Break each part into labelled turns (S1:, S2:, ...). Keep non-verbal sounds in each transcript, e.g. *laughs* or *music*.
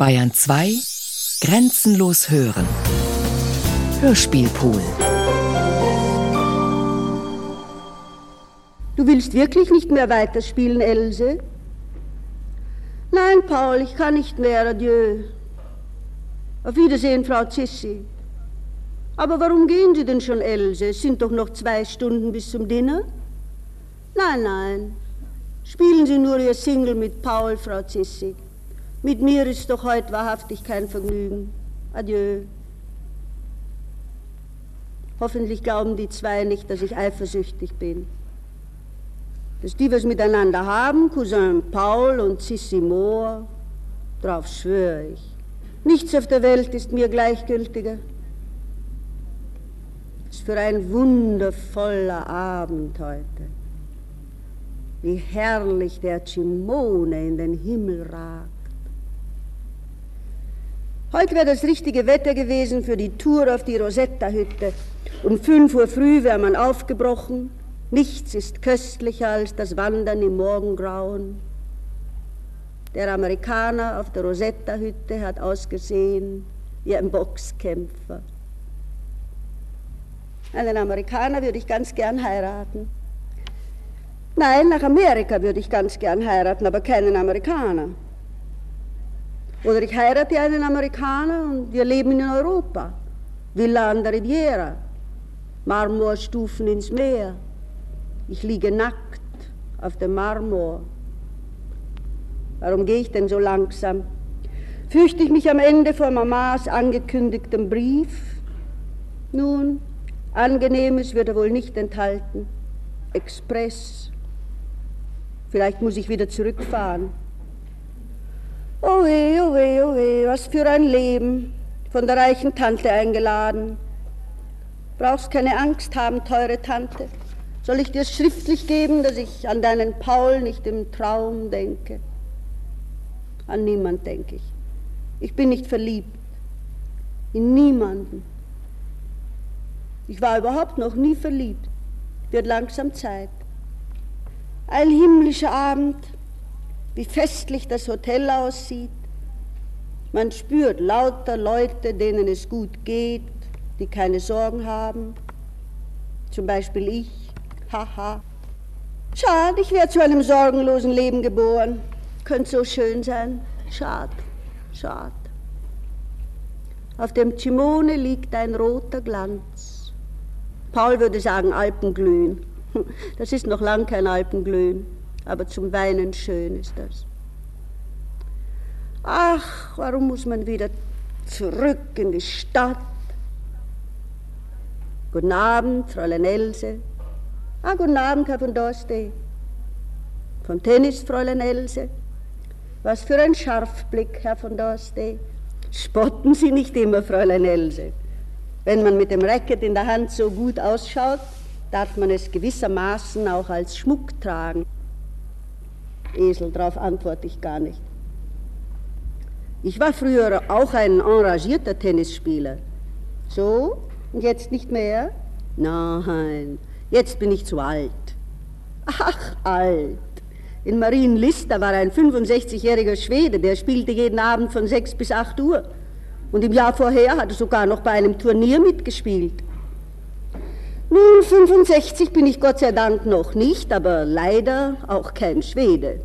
S1: Bayern 2 Grenzenlos hören. Hörspielpool.
S2: Du willst wirklich nicht mehr weiterspielen, Else? Nein, Paul, ich kann nicht mehr. Adieu. Auf Wiedersehen, Frau Zissi. Aber warum gehen Sie denn schon, Else? Es sind doch noch zwei Stunden bis zum Dinner. Nein, nein. Spielen Sie nur Ihr Single mit Paul, Frau Zissi. Mit mir ist doch heute wahrhaftig kein Vergnügen. Adieu. Hoffentlich glauben die zwei nicht, dass ich eifersüchtig bin. Dass die was miteinander haben, Cousin Paul und Sissi Moore, drauf schwöre ich. Nichts auf der Welt ist mir gleichgültiger. Was für ein wundervoller Abend heute. Wie herrlich der Cimone in den Himmel ragt. Heute wäre das richtige Wetter gewesen für die Tour auf die Rosetta-Hütte. Um fünf Uhr früh wäre man aufgebrochen. Nichts ist köstlicher als das Wandern im Morgengrauen. Der Amerikaner auf der Rosetta-Hütte hat ausgesehen wie ein Boxkämpfer. Einen Amerikaner würde ich ganz gern heiraten. Nein, nach Amerika würde ich ganz gern heiraten, aber keinen Amerikaner. Oder ich heirate einen Amerikaner und wir leben in Europa. Villa an der Riviera, Marmorstufen ins Meer. Ich liege nackt auf dem Marmor. Warum gehe ich denn so langsam? Fürchte ich mich am Ende vor Mamas angekündigtem Brief? Nun, Angenehmes wird er wohl nicht enthalten. Express. Vielleicht muss ich wieder zurückfahren. Oh weh, oh weh, oh weh, was für ein Leben, von der reichen Tante eingeladen. Brauchst keine Angst haben, teure Tante. Soll ich dir schriftlich geben, dass ich an deinen Paul nicht im Traum denke? An niemand denke ich. Ich bin nicht verliebt. In niemanden. Ich war überhaupt noch nie verliebt. Wird langsam Zeit. Ein himmlischer Abend, wie festlich das Hotel aussieht. Man spürt lauter Leute, denen es gut geht, die keine Sorgen haben. Zum Beispiel ich. Haha. Schade, ich wäre zu einem sorgenlosen Leben geboren. Könnte so schön sein. Schade, schade. Auf dem Cimone liegt ein roter Glanz. Paul würde sagen Alpenglühen. *laughs* Das ist noch lang kein Alpenglühen aber zum Weinen schön ist das. Ach, warum muss man wieder zurück in die Stadt? Guten Abend, Fräulein Else. Ah, guten Abend, Herr von Dorste. Von Tennis, Fräulein Else. Was für ein Scharfblick, Herr von Dorste. Spotten Sie nicht immer, Fräulein Else. Wenn man mit dem Racket in der Hand so gut ausschaut, darf man es gewissermaßen auch als Schmuck tragen. Esel, darauf antworte ich gar nicht. Ich war früher auch ein enragierter Tennisspieler. So, und jetzt nicht mehr? Nein, jetzt bin ich zu alt. Ach, alt. In Marienlist, da war ein 65-jähriger Schwede, der spielte jeden Abend von 6 bis 8 Uhr. Und im Jahr vorher hat er sogar noch bei einem Turnier mitgespielt. Nun, 65 bin ich Gott sei Dank noch nicht, aber leider auch kein Schwede.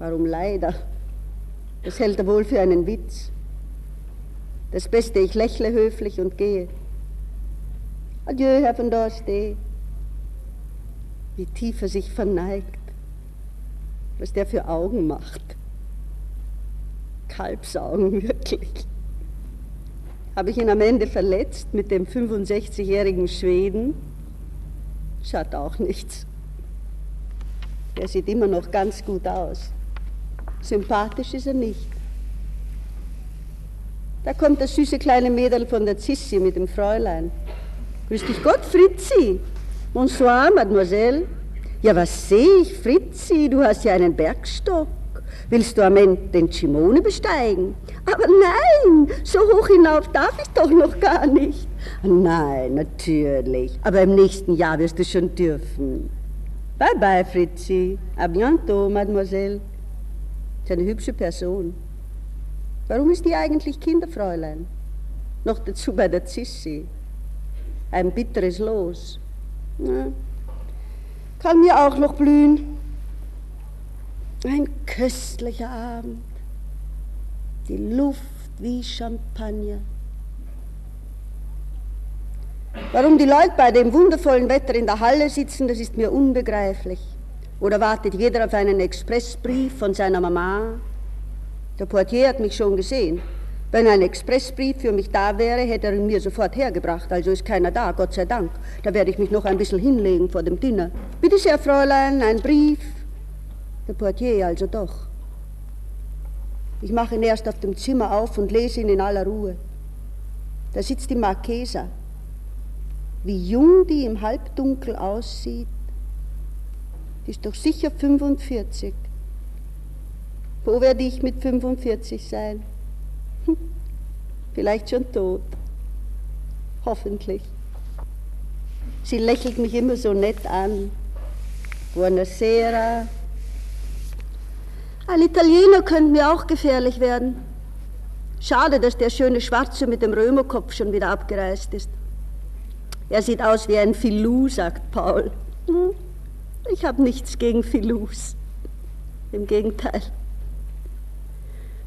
S2: Warum leider? Das hält er wohl für einen Witz. Das Beste, ich lächle höflich und gehe. Adieu, Herr von Dorste. Wie tief er sich verneigt, was der für Augen macht. Kalbsaugen, *laughs* wirklich. Habe ich ihn am Ende verletzt mit dem 65-jährigen Schweden? Schaut auch nichts. Er sieht immer noch ganz gut aus. Sympathisch ist er nicht. Da kommt das süße kleine Mädel von der Zissi mit dem Fräulein. Grüß dich Gott, Fritzi. Bonsoir, Mademoiselle. Ja, was sehe ich, Fritzi? Du hast ja einen Bergstock. Willst du am Ende den Chimone besteigen? Aber nein, so hoch hinauf darf ich doch noch gar nicht. Nein, natürlich. Aber im nächsten Jahr wirst du schon dürfen. Bye bye, Fritzi. A bientôt, Mademoiselle. Ist eine hübsche Person. Warum ist die eigentlich Kinderfräulein? Noch dazu bei der Zissi. Ein bitteres Los. Ja. Kann mir auch noch blühen. Ein köstlicher Abend. Die Luft wie Champagner. Warum die Leute bei dem wundervollen Wetter in der Halle sitzen, das ist mir unbegreiflich. Oder wartet jeder auf einen Expressbrief von seiner Mama? Der Portier hat mich schon gesehen. Wenn ein Expressbrief für mich da wäre, hätte er ihn mir sofort hergebracht. Also ist keiner da, Gott sei Dank. Da werde ich mich noch ein bisschen hinlegen vor dem Dinner. Bitte sehr, Fräulein, ein Brief. Der Portier also doch. Ich mache ihn erst auf dem Zimmer auf und lese ihn in aller Ruhe. Da sitzt die Marchesa wie jung die im Halbdunkel aussieht. Die ist doch sicher 45. Wo werde ich mit 45 sein? Hm, vielleicht schon tot. Hoffentlich. Sie lächelt mich immer so nett an. Buonasera. Ein Italiener könnte mir auch gefährlich werden. Schade, dass der schöne Schwarze mit dem Römerkopf schon wieder abgereist ist. Er sieht aus wie ein Filou, sagt Paul. Hm? Ich habe nichts gegen Filous. Im Gegenteil.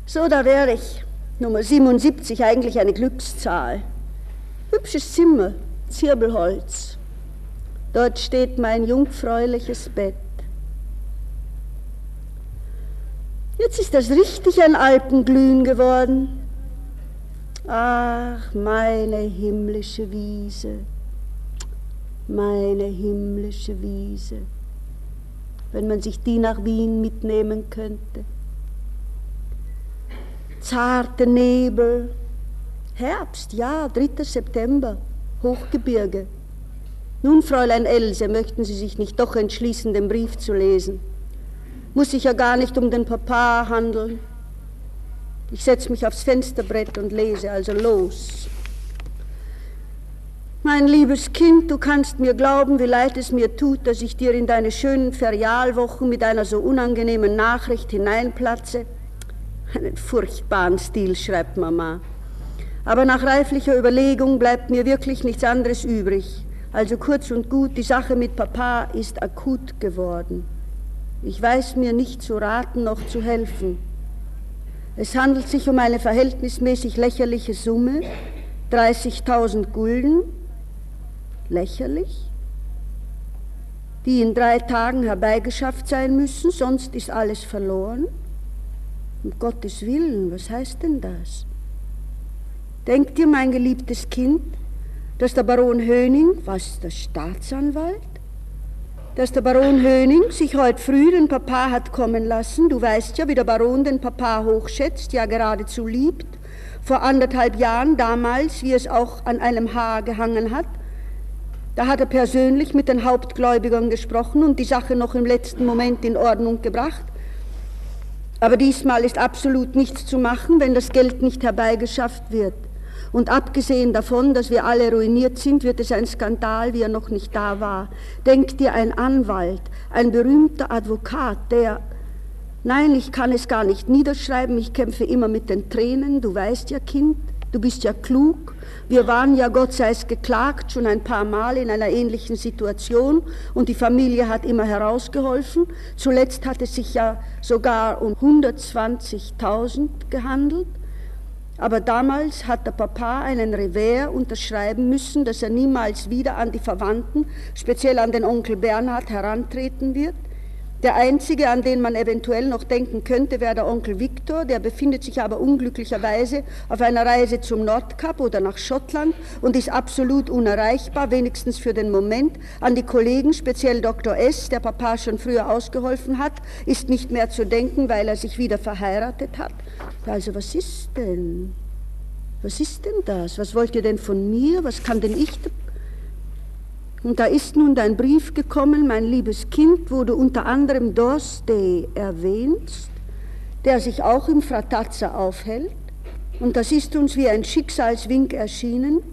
S2: So, da wäre ich. Nummer 77, eigentlich eine Glückszahl. Hübsches Zimmer, Zirbelholz. Dort steht mein jungfräuliches Bett. Jetzt ist das richtig ein Alpenglühen geworden. Ach, meine himmlische Wiese meine himmlische Wiese, wenn man sich die nach Wien mitnehmen könnte. Zarte Nebel, Herbst, ja, 3. September, Hochgebirge. Nun, Fräulein Else, möchten Sie sich nicht doch entschließen, den Brief zu lesen? Muss sich ja gar nicht um den Papa handeln. Ich setze mich aufs Fensterbrett und lese, also los. Mein liebes Kind, du kannst mir glauben, wie leid es mir tut, dass ich dir in deine schönen Ferialwochen mit einer so unangenehmen Nachricht hineinplatze. Einen furchtbaren Stil, schreibt Mama. Aber nach reiflicher Überlegung bleibt mir wirklich nichts anderes übrig. Also kurz und gut, die Sache mit Papa ist akut geworden. Ich weiß mir nicht zu raten noch zu helfen. Es handelt sich um eine verhältnismäßig lächerliche Summe, 30.000 Gulden, lächerlich, die in drei Tagen herbeigeschafft sein müssen, sonst ist alles verloren. Um Gottes Willen, was heißt denn das? Denkt ihr, mein geliebtes Kind, dass der Baron Höning, was, der Staatsanwalt? Dass der Baron Höning sich heute früh den Papa hat kommen lassen, du weißt ja, wie der Baron den Papa hochschätzt, ja geradezu liebt, vor anderthalb Jahren damals, wie es auch an einem Haar gehangen hat, da hat er persönlich mit den Hauptgläubigern gesprochen und die Sache noch im letzten Moment in Ordnung gebracht. Aber diesmal ist absolut nichts zu machen, wenn das Geld nicht herbeigeschafft wird. Und abgesehen davon, dass wir alle ruiniert sind, wird es ein Skandal, wie er noch nicht da war. Denkt dir ein Anwalt, ein berühmter Advokat, der... Nein, ich kann es gar nicht niederschreiben, ich kämpfe immer mit den Tränen, du weißt ja, Kind, du bist ja klug, wir waren ja, Gott sei es geklagt, schon ein paar Mal in einer ähnlichen Situation und die Familie hat immer herausgeholfen. Zuletzt hat es sich ja sogar um 120.000 gehandelt. Aber damals hat der Papa einen Revers unterschreiben müssen, dass er niemals wieder an die Verwandten, speziell an den Onkel Bernhard, herantreten wird. Der einzige, an den man eventuell noch denken könnte, wäre der Onkel Viktor. Der befindet sich aber unglücklicherweise auf einer Reise zum Nordkap oder nach Schottland und ist absolut unerreichbar, wenigstens für den Moment. An die Kollegen, speziell Dr. S., der Papa schon früher ausgeholfen hat, ist nicht mehr zu denken, weil er sich wieder verheiratet hat. Also was ist denn? Was ist denn das? Was wollt ihr denn von mir? Was kann denn ich und da ist nun dein Brief gekommen, mein liebes Kind, wo du unter anderem Dorstey erwähnst, der sich auch im Fratazza aufhält. Und das ist uns wie ein Schicksalswink erschienen.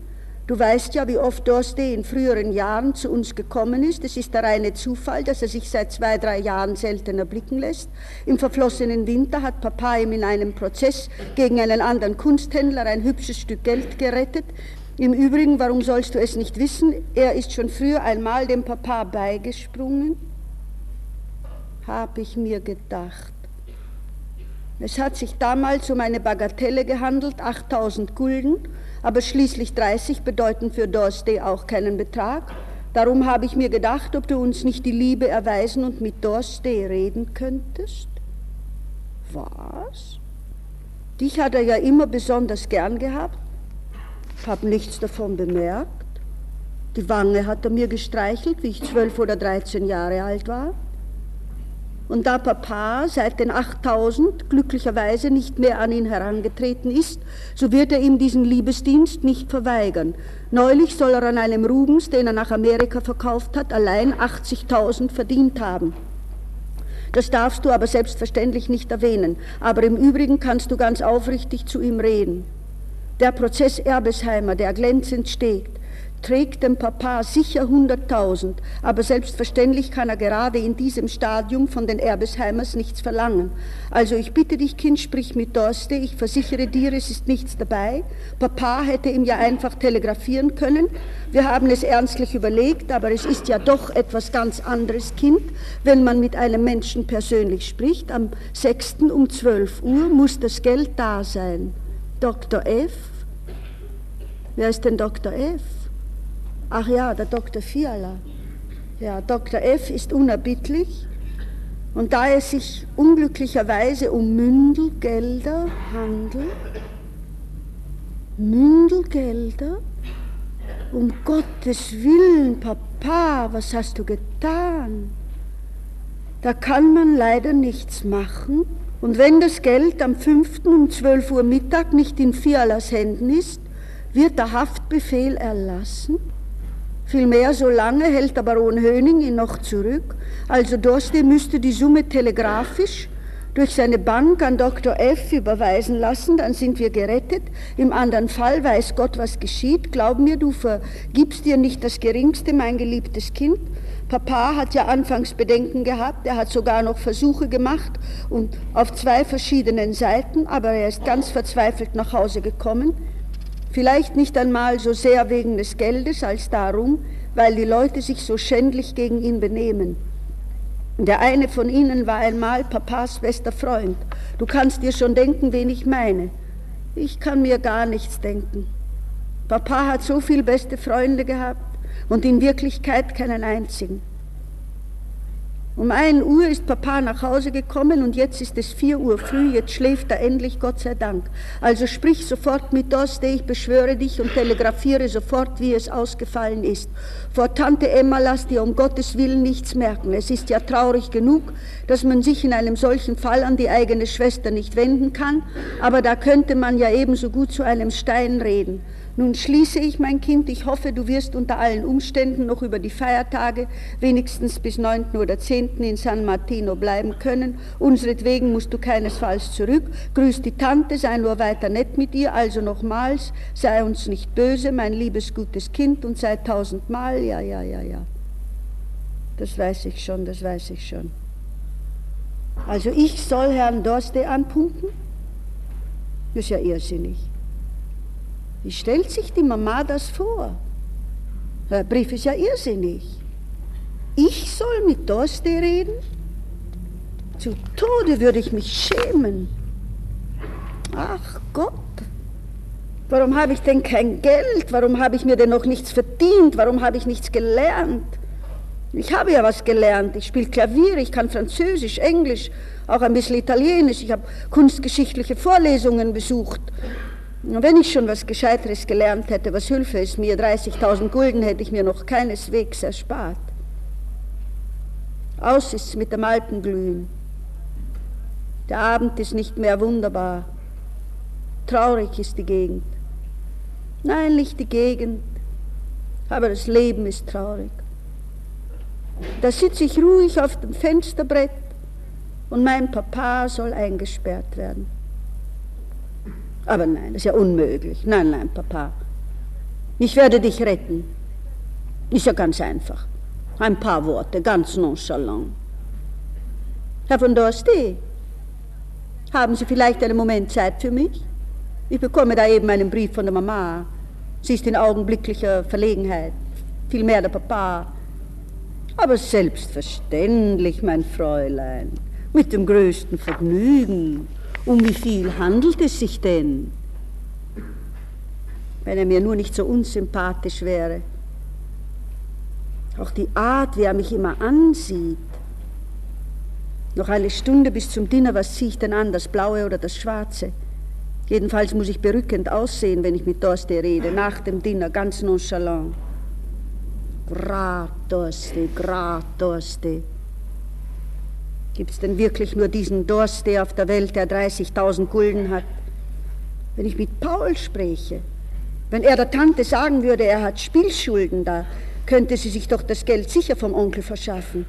S2: Du weißt ja, wie oft Dorste in früheren Jahren zu uns gekommen ist. Es ist der reine Zufall, dass er sich seit zwei, drei Jahren selten erblicken lässt. Im verflossenen Winter hat Papa ihm in einem Prozess gegen einen anderen Kunsthändler ein hübsches Stück Geld gerettet. Im Übrigen, warum sollst du es nicht wissen? Er ist schon früher einmal dem Papa beigesprungen. Hab ich mir gedacht. Es hat sich damals um eine Bagatelle gehandelt, 8000 Gulden, aber schließlich 30 bedeuten für Dorstey auch keinen Betrag. Darum habe ich mir gedacht, ob du uns nicht die Liebe erweisen und mit Dorstey reden könntest. Was? Dich hat er ja immer besonders gern gehabt. Ich habe nichts davon bemerkt. Die Wange hat er mir gestreichelt, wie ich zwölf oder dreizehn Jahre alt war. Und da Papa seit den 8000 glücklicherweise nicht mehr an ihn herangetreten ist, so wird er ihm diesen Liebesdienst nicht verweigern. Neulich soll er an einem Rubens, den er nach Amerika verkauft hat, allein 80.000 verdient haben. Das darfst du aber selbstverständlich nicht erwähnen, aber im Übrigen kannst du ganz aufrichtig zu ihm reden. Der Prozess Erbesheimer, der glänzend steht, trägt dem Papa sicher 100.000, aber selbstverständlich kann er gerade in diesem Stadium von den Erbesheimers nichts verlangen. Also ich bitte dich, Kind, sprich mit Dorste, ich versichere dir, es ist nichts dabei. Papa hätte ihm ja einfach telegrafieren können. Wir haben es ernstlich überlegt, aber es ist ja doch etwas ganz anderes, Kind, wenn man mit einem Menschen persönlich spricht. Am 6. um 12 Uhr muss das Geld da sein. Dr. F. Wer ist denn Dr. F? Ach ja, der Dr. Fiala. Ja, Dr. F. ist unerbittlich und da es sich unglücklicherweise um Mündelgelder handelt, Mündelgelder? Um Gottes Willen, Papa, was hast du getan? Da kann man leider nichts machen. Und wenn das Geld am 5. um 12 Uhr Mittag nicht in Fialas Händen ist, wird der Haftbefehl erlassen Vielmehr, so lange hält der Baron Höning ihn noch zurück. Also Dorste müsste die Summe telegrafisch durch seine Bank an Dr. F. überweisen lassen, dann sind wir gerettet. Im anderen Fall weiß Gott, was geschieht. Glaub mir, du vergibst dir nicht das Geringste, mein geliebtes Kind. Papa hat ja anfangs Bedenken gehabt, er hat sogar noch Versuche gemacht und auf zwei verschiedenen Seiten, aber er ist ganz verzweifelt nach Hause gekommen. Vielleicht nicht einmal so sehr wegen des Geldes als darum, weil die Leute sich so schändlich gegen ihn benehmen. Der eine von ihnen war einmal Papas bester Freund. Du kannst dir schon denken, wen ich meine. Ich kann mir gar nichts denken. Papa hat so viele beste Freunde gehabt und in Wirklichkeit keinen einzigen. Um ein Uhr ist Papa nach Hause gekommen und jetzt ist es vier Uhr früh, jetzt schläft er endlich, Gott sei Dank. Also sprich sofort mit Doste, ich beschwöre dich und telegrafiere sofort, wie es ausgefallen ist. Vor Tante Emma lass dir um Gottes Willen nichts merken. Es ist ja traurig genug, dass man sich in einem solchen Fall an die eigene Schwester nicht wenden kann, aber da könnte man ja ebenso gut zu einem Stein reden. Nun schließe ich, mein Kind, ich hoffe, du wirst unter allen Umständen noch über die Feiertage, wenigstens bis 9. oder 10. in San Martino bleiben können. Unseretwegen musst du keinesfalls zurück. Grüß die Tante, sei nur weiter nett mit ihr. Also nochmals, sei uns nicht böse, mein liebes, gutes Kind, und sei tausendmal, ja, ja, ja, ja. Das weiß ich schon, das weiß ich schon. Also ich soll Herrn Dorste anpumpen? Das ist ja irrsinnig. Wie stellt sich die Mama das vor? Der Brief ist ja irrsinnig. Ich soll mit Dorste reden? Zu Tode würde ich mich schämen. Ach Gott, warum habe ich denn kein Geld? Warum habe ich mir denn noch nichts verdient? Warum habe ich nichts gelernt? Ich habe ja was gelernt. Ich spiele Klavier, ich kann Französisch, Englisch, auch ein bisschen Italienisch. Ich habe kunstgeschichtliche Vorlesungen besucht. Wenn ich schon was Gescheiteres gelernt hätte, was Hilfe ist mir, 30.000 Gulden hätte ich mir noch keineswegs erspart. Aus ist's mit dem Alpenglühen. Der Abend ist nicht mehr wunderbar. Traurig ist die Gegend. Nein, nicht die Gegend, aber das Leben ist traurig. Da sitze ich ruhig auf dem Fensterbrett und mein Papa soll eingesperrt werden. Aber nein, das ist ja unmöglich. Nein, nein, Papa. Ich werde dich retten. Ist ja ganz einfach. Ein paar Worte, ganz nonchalant. Herr von Dorste, haben Sie vielleicht einen Moment Zeit für mich? Ich bekomme da eben einen Brief von der Mama. Sie ist in augenblicklicher Verlegenheit. Vielmehr der Papa. Aber selbstverständlich, mein Fräulein. Mit dem größten Vergnügen. Um wie viel handelt es sich denn? Wenn er mir nur nicht so unsympathisch wäre. Auch die Art, wie er mich immer ansieht. Noch eine Stunde bis zum Dinner, was ziehe ich denn an, das Blaue oder das Schwarze? Jedenfalls muss ich berückend aussehen, wenn ich mit Dorste rede, nach dem Dinner, ganz nonchalant. Grad Dorste, Grad Dorste. Gibt es denn wirklich nur diesen Dorste auf der Welt, der 30.000 Gulden hat? Wenn ich mit Paul spreche, wenn er der Tante sagen würde, er hat Spielschulden da, könnte sie sich doch das Geld sicher vom Onkel verschaffen.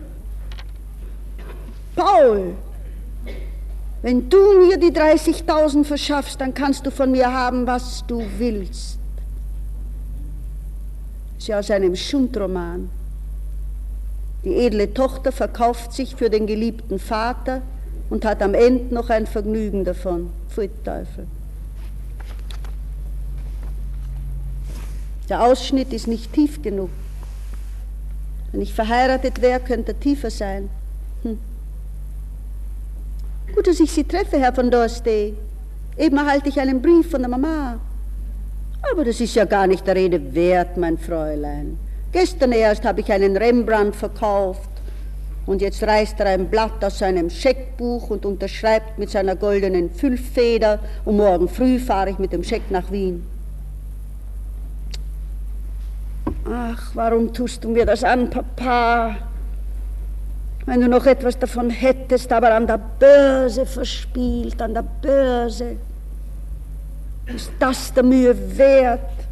S2: Paul, wenn du mir die 30.000 verschaffst, dann kannst du von mir haben, was du willst. Das ist ja aus einem Schundroman. Die edle Tochter verkauft sich für den geliebten Vater und hat am Ende noch ein Vergnügen davon. Pfui Teufel. Der Ausschnitt ist nicht tief genug. Wenn ich verheiratet wäre, könnte er tiefer sein. Hm. Gut, dass ich Sie treffe, Herr von Dorstey. Eben erhalte ich einen Brief von der Mama. Aber das ist ja gar nicht der Rede wert, mein Fräulein. Gestern erst habe ich einen Rembrandt verkauft und jetzt reißt er ein Blatt aus seinem Scheckbuch und unterschreibt mit seiner goldenen Füllfeder und morgen früh fahre ich mit dem Scheck nach Wien. Ach, warum tust du mir das an, Papa? Wenn du noch etwas davon hättest, aber an der Börse verspielt, an der Börse. Ist das der Mühe wert?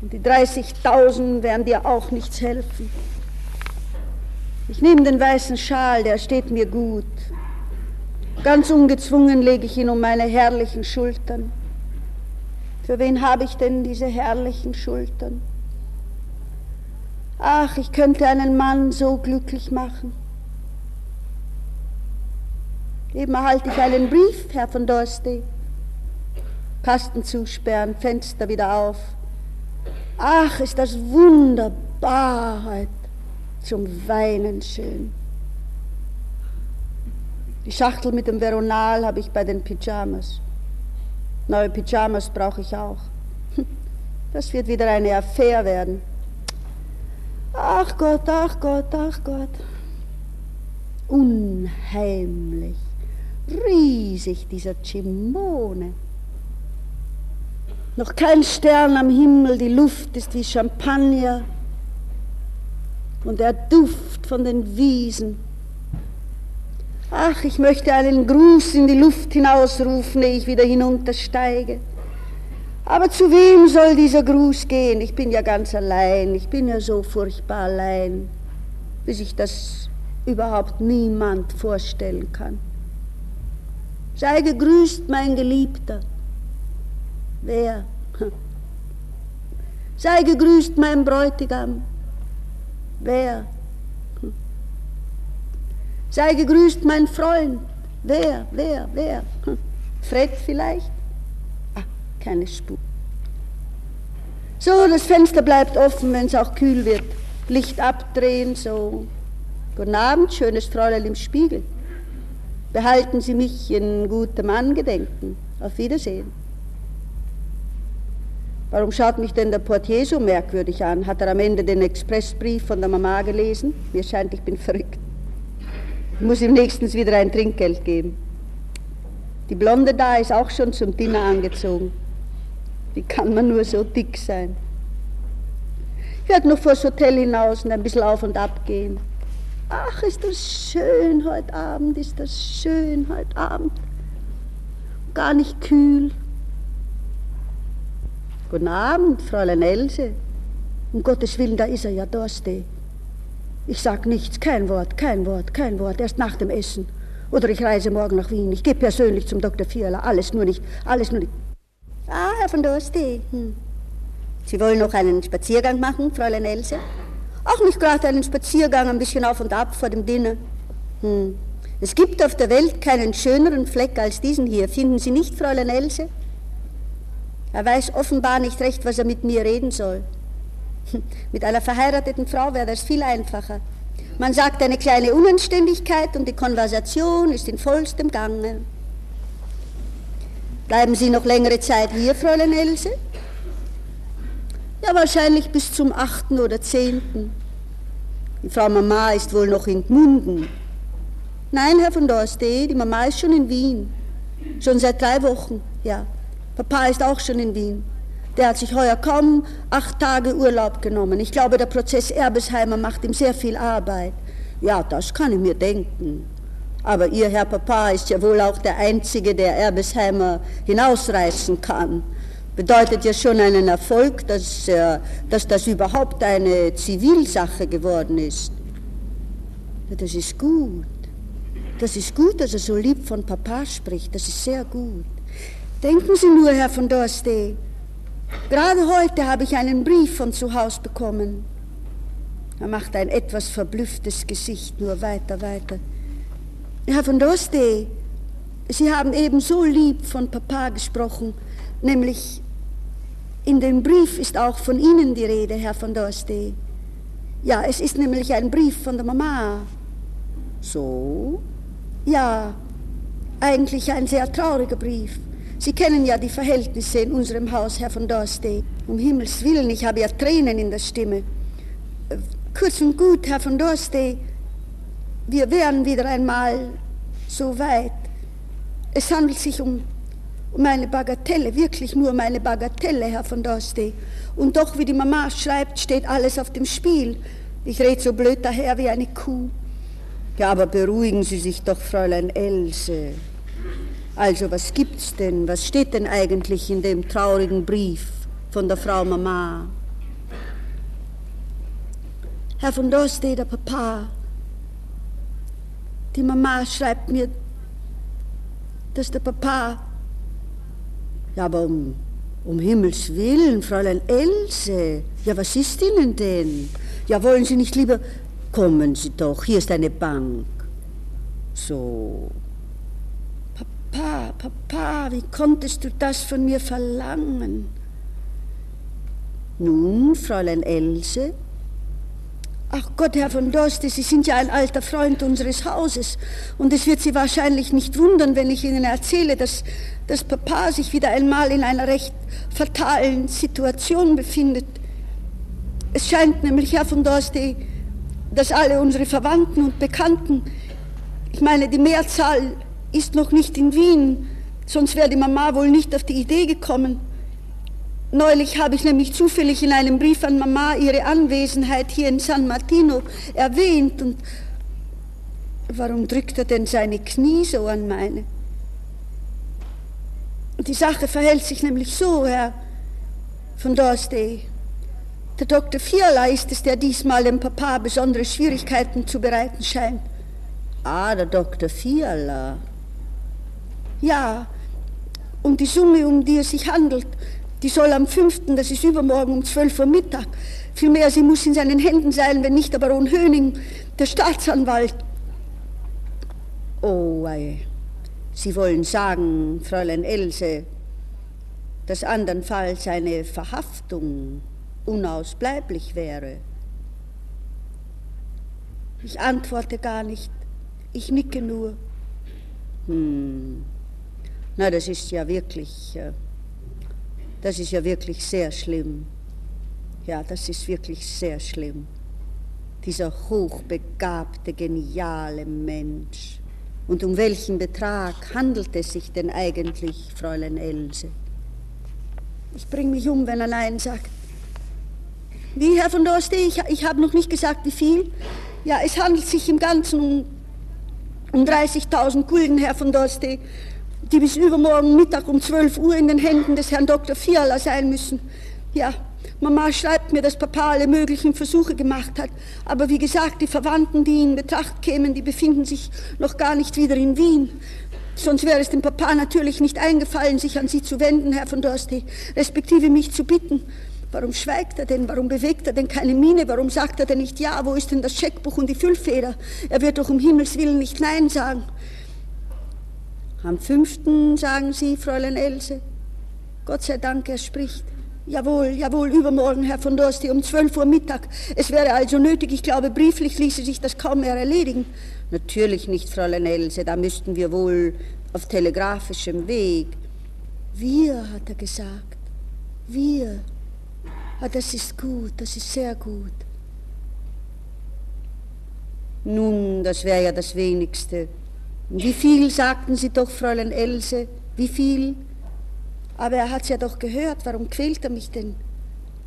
S2: Und die 30.000 werden dir auch nichts helfen. Ich nehme den weißen Schal, der steht mir gut. Ganz ungezwungen lege ich ihn um meine herrlichen Schultern. Für wen habe ich denn diese herrlichen Schultern? Ach, ich könnte einen Mann so glücklich machen. Eben erhalte ich einen Brief, Herr von Dorstey. Kasten zusperren, Fenster wieder auf. Ach, ist das wunderbar heute, zum Weinen schön. Die Schachtel mit dem Veronal habe ich bei den Pyjamas. Neue Pyjamas brauche ich auch. *laughs* Das wird wieder eine Affäre werden. Ach Gott, ach Gott, ach Gott. Unheimlich, riesig dieser Cimone. Noch kein Stern am Himmel, die Luft ist wie Champagner und der Duft von den Wiesen. Ach, ich möchte einen Gruß in die Luft hinausrufen, ehe ich wieder hinuntersteige. Aber zu wem soll dieser Gruß gehen? Ich bin ja ganz allein, ich bin ja so furchtbar allein, wie sich das überhaupt niemand vorstellen kann. Sei gegrüßt, mein Geliebter. Wer? Sei gegrüßt, mein Bräutigam. Wer? Sei gegrüßt, mein Freund. Wer, wer, wer? Fred vielleicht? keine Spur. So, das Fenster bleibt offen, wenn es auch kühl wird. Licht abdrehen, so. Guten Abend, schönes Fräulein im Spiegel. Behalten Sie mich in gutem Angedenken. Auf Wiedersehen. Warum schaut mich denn der Portier so merkwürdig an? Hat er am Ende den Expressbrief von der Mama gelesen? Mir scheint, ich bin verrückt. Ich muss ihm nächstens wieder ein Trinkgeld geben. Die Blonde da ist auch schon zum Dinner angezogen. Wie kann man nur so dick sein? Ich werde noch vors Hotel hinaus und ein bisschen auf und ab gehen. Ach, ist das schön heute Abend, ist das schön heute Abend. Gar nicht kühl. Guten Abend, Fräulein Else. Um Gottes Willen, da ist er ja, Dorste. Ich sag nichts, kein Wort, kein Wort, kein Wort, erst nach dem Essen. Oder ich reise morgen nach Wien. Ich gehe persönlich zum Dr. Vierler. Alles nur nicht, alles nur nicht. Ah, Herr von Dorste. Hm. Sie wollen noch einen Spaziergang machen, Fräulein Else? Auch nicht gerade einen Spaziergang, ein bisschen auf und ab vor dem Dinner. Hm. Es gibt auf der Welt keinen schöneren Fleck als diesen hier. Finden Sie nicht, Fräulein Else? Er weiß offenbar nicht recht, was er mit mir reden soll. *laughs* Mit einer verheirateten Frau wäre das viel einfacher. Man sagt eine kleine Unanständigkeit und die Konversation ist in vollstem Gange. Bleiben Sie noch längere Zeit hier, Fräulein Else? Ja, wahrscheinlich bis zum 8. oder 10. Die Frau Mama ist wohl noch in Gmunden. Nein, Herr von Dorstee, die Mama ist schon in Wien. Schon seit drei Wochen, ja. Papa ist auch schon in Wien. Der hat sich heuer kaum acht Tage Urlaub genommen. Ich glaube, der Prozess Erbesheimer macht ihm sehr viel Arbeit. Ja, das kann ich mir denken. Aber Ihr Herr Papa ist ja wohl auch der Einzige, der Erbesheimer hinausreißen kann. Bedeutet ja schon einen Erfolg, dass, äh, dass das überhaupt eine Zivilsache geworden ist. Das ist gut. Das ist gut, dass er so lieb von Papa spricht. Das ist sehr gut. Denken Sie nur, Herr von Dorstee, Gerade heute habe ich einen Brief von zu Hause bekommen. Er macht ein etwas verblüfftes Gesicht, nur weiter, weiter. Herr von Dorstee, Sie haben eben so lieb von Papa gesprochen, nämlich in dem Brief ist auch von Ihnen die Rede, Herr von Dorstee. Ja, es ist nämlich ein Brief von der Mama. So? Ja, eigentlich ein sehr trauriger Brief. Sie kennen ja die Verhältnisse in unserem Haus, Herr von Dorstey. Um Himmels Willen, ich habe ja Tränen in der Stimme. Kurz und gut, Herr von Dorstey, wir wären wieder einmal so weit. Es handelt sich um, um eine Bagatelle, wirklich nur um eine Bagatelle, Herr von Dorstey. Und doch, wie die Mama schreibt, steht alles auf dem Spiel. Ich rede so blöd daher wie eine Kuh. Ja, aber beruhigen Sie sich doch, Fräulein Else. Also, was gibt's denn? Was steht denn eigentlich in dem traurigen Brief von der Frau Mama? Herr von Dorstee, der Papa, die Mama schreibt mir, dass der Papa, ja, aber um, um Himmels Willen, Fräulein Else, ja, was ist Ihnen denn? Ja, wollen Sie nicht lieber, kommen Sie doch, hier ist eine Bank. So, Papa, Papa, wie konntest du das von mir verlangen? Nun, Fräulein Else? Ach Gott, Herr von Dorste, Sie sind ja ein alter Freund unseres Hauses und es wird Sie wahrscheinlich nicht wundern, wenn ich Ihnen erzähle, dass, dass Papa sich wieder einmal in einer recht fatalen Situation befindet. Es scheint nämlich, Herr von Dorste, dass alle unsere Verwandten und Bekannten, ich meine die Mehrzahl ist noch nicht in Wien, sonst wäre die Mama wohl nicht auf die Idee gekommen. Neulich habe ich nämlich zufällig in einem Brief an Mama ihre Anwesenheit hier in San Martino erwähnt und warum drückt er denn seine Knie so an meine? Die Sache verhält sich nämlich so, Herr von Dorstey. Der Dr. Fiala ist es, der diesmal dem Papa besondere Schwierigkeiten zu bereiten scheint. Ah, der Dr. Fiala. Ja, und die Summe, um die es sich handelt, die soll am 5., das ist übermorgen um 12 Uhr Mittag, vielmehr, sie muss in seinen Händen sein, wenn nicht der Baron Höning, der Staatsanwalt. Oh, ei. Sie wollen sagen, Fräulein Else, dass andernfalls eine Verhaftung unausbleiblich wäre. Ich antworte gar nicht, ich nicke nur. Hm. Na, das ist ja wirklich, äh, das ist ja wirklich sehr schlimm. Ja, das ist wirklich sehr schlimm. Dieser hochbegabte, geniale Mensch. Und um welchen Betrag handelt es sich denn eigentlich, Fräulein Else? Ich bringe mich um, wenn er Nein sagt. Wie, Herr von Dorste? Ich, ich habe noch nicht gesagt, wie viel. Ja, es handelt sich im Ganzen um, um 30.000 Gulden, Herr von Dorste die bis übermorgen Mittag um 12 Uhr in den Händen des Herrn Dr. Fiala sein müssen. Ja, Mama schreibt mir, dass Papa alle möglichen Versuche gemacht hat. Aber wie gesagt, die Verwandten, die in Betracht kämen, die befinden sich noch gar nicht wieder in Wien. Sonst wäre es dem Papa natürlich nicht eingefallen, sich an Sie zu wenden, Herr von Dorstey, respektive mich zu bitten. Warum schweigt er denn? Warum bewegt er denn keine Miene? Warum sagt er denn nicht Ja? Wo ist denn das Scheckbuch und die Füllfeder? Er wird doch um Himmels Willen nicht Nein sagen. Am fünften sagen Sie, Fräulein Else. Gott sei Dank, er spricht. Jawohl, jawohl, übermorgen, Herr von Dorsti, um 12 Uhr Mittag. Es wäre also nötig, ich glaube, brieflich ließe sich das kaum mehr erledigen. Natürlich nicht, Fräulein Else, da müssten wir wohl auf telegrafischem Weg. Wir, hat er gesagt. Wir. Ah, das ist gut, das ist sehr gut. Nun, das wäre ja das Wenigste. Wie viel, sagten Sie doch, Fräulein Else, wie viel? Aber er hat's ja doch gehört, warum quält er mich denn?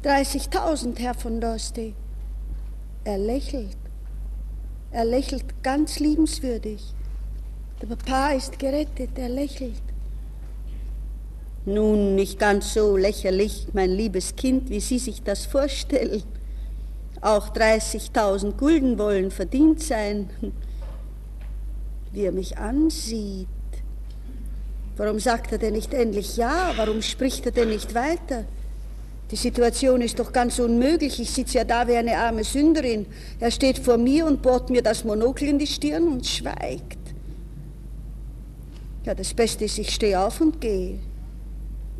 S2: 30.000, Herr von Dorste. Er lächelt. Er lächelt ganz liebenswürdig. Der Papa ist gerettet, er lächelt. Nun, nicht ganz so lächerlich, mein liebes Kind, wie Sie sich das vorstellen. Auch 30.000 Gulden wollen verdient sein. Wie er mich ansieht. Warum sagt er denn nicht endlich ja? Warum spricht er denn nicht weiter? Die Situation ist doch ganz unmöglich. Ich sitze ja da wie eine arme Sünderin. Er steht vor mir und bohrt mir das Monokel in die Stirn und schweigt. Ja, das Beste ist, ich stehe auf und gehe.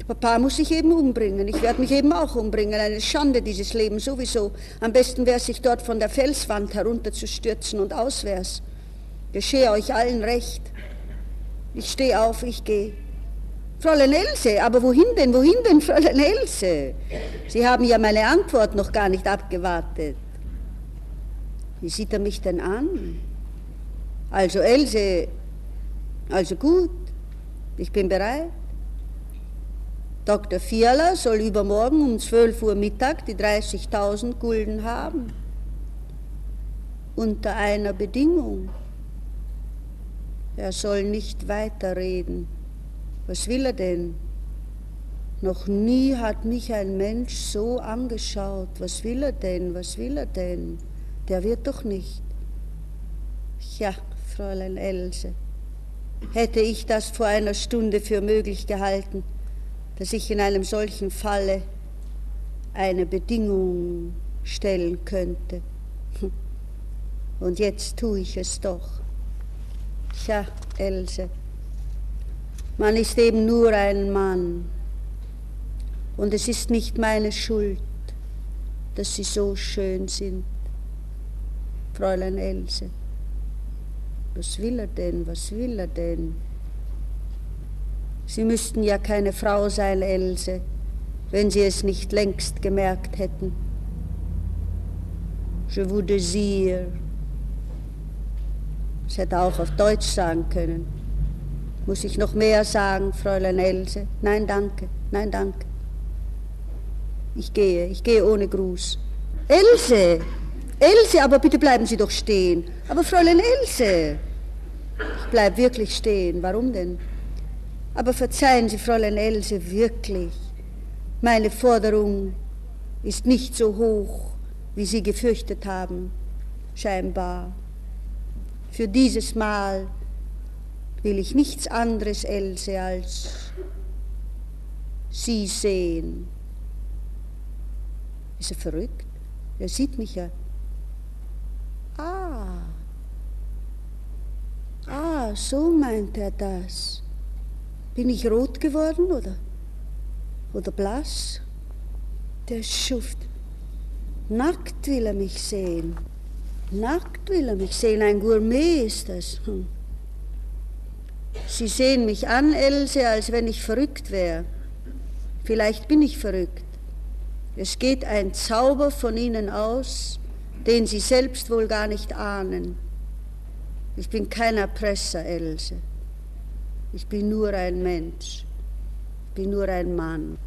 S2: Papa muss sich eben umbringen. Ich werde mich eben auch umbringen. Eine Schande, dieses Leben sowieso. Am besten wäre es, sich dort von der Felswand herunterzustürzen und auswärts. Geschehe euch allen recht. Ich stehe auf, ich gehe. Fräulein Else, aber wohin denn, wohin denn, Fräulein Else? Sie haben ja meine Antwort noch gar nicht abgewartet. Wie sieht er mich denn an? Also Else, also gut, ich bin bereit. Dr. Fiala soll übermorgen um 12 Uhr Mittag die 30.000 Gulden haben. Unter einer Bedingung. Er soll nicht weiterreden. Was will er denn? Noch nie hat mich ein Mensch so angeschaut. Was will er denn? Was will er denn? Der wird doch nicht. Ja, Fräulein Else, hätte ich das vor einer Stunde für möglich gehalten, dass ich in einem solchen Falle eine Bedingung stellen könnte. *laughs* Und jetzt tue ich es doch. Tja, Else, man ist eben nur ein Mann. Und es ist nicht meine Schuld, dass Sie so schön sind, Fräulein Else. Was will er denn, was will er denn? Sie müssten ja keine Frau sein, Else, wenn Sie es nicht längst gemerkt hätten. Je vous désire, das hätte auch auf Deutsch sagen können. Muss ich noch mehr sagen, Fräulein Else? Nein, danke, nein, danke. Ich gehe, ich gehe ohne Gruß. Else! Else, aber bitte bleiben Sie doch stehen. Aber Fräulein Else! Ich bleib wirklich stehen. Warum denn? Aber verzeihen Sie, Fräulein Else, wirklich. Meine Forderung ist nicht so hoch, wie Sie gefürchtet haben, scheinbar. Für dieses Mal will ich nichts anderes, Else, als Sie sehen. Ist er verrückt? Er sieht mich ja. Ah, ah, so meint er das. Bin ich rot geworden oder, oder blass? Der Schuft. Nackt will er mich sehen. Nackt will er mich sehen, ein Gourmet ist das. Hm. Sie sehen mich an, Else, als wenn ich verrückt wäre. Vielleicht bin ich verrückt. Es geht ein Zauber von Ihnen aus, den Sie selbst wohl gar nicht ahnen. Ich bin kein Erpresser, Else. Ich bin nur ein Mensch. Ich bin nur ein Mann.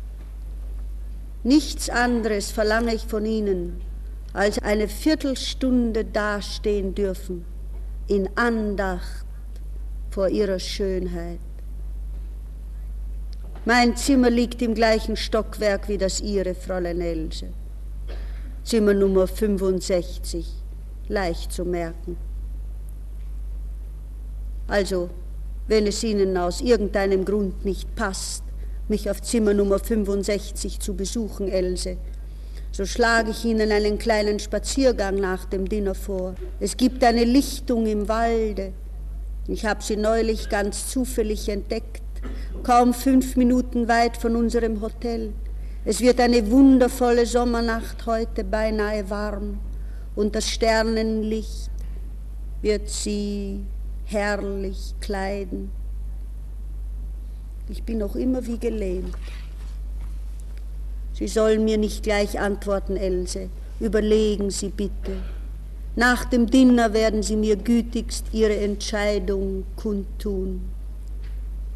S2: Nichts anderes verlange ich von Ihnen, als eine Viertelstunde dastehen dürfen in Andacht vor ihrer Schönheit. Mein Zimmer liegt im gleichen Stockwerk wie das Ihre, Fräulein Else. Zimmer Nummer 65, leicht zu merken. Also, wenn es Ihnen aus irgendeinem Grund nicht passt, mich auf Zimmer Nummer 65 zu besuchen, Else, So schlage ich Ihnen einen kleinen Spaziergang nach dem Dinner vor. Es gibt eine Lichtung im Walde. Ich habe sie neulich ganz zufällig entdeckt, kaum fünf Minuten weit von unserem Hotel. Es wird eine wundervolle Sommernacht heute, beinahe warm, und das Sternenlicht wird sie herrlich kleiden. Ich bin noch immer wie gelähmt. Sie sollen mir nicht gleich antworten, Else. Überlegen Sie bitte. Nach dem Dinner werden Sie mir gütigst Ihre Entscheidung kundtun.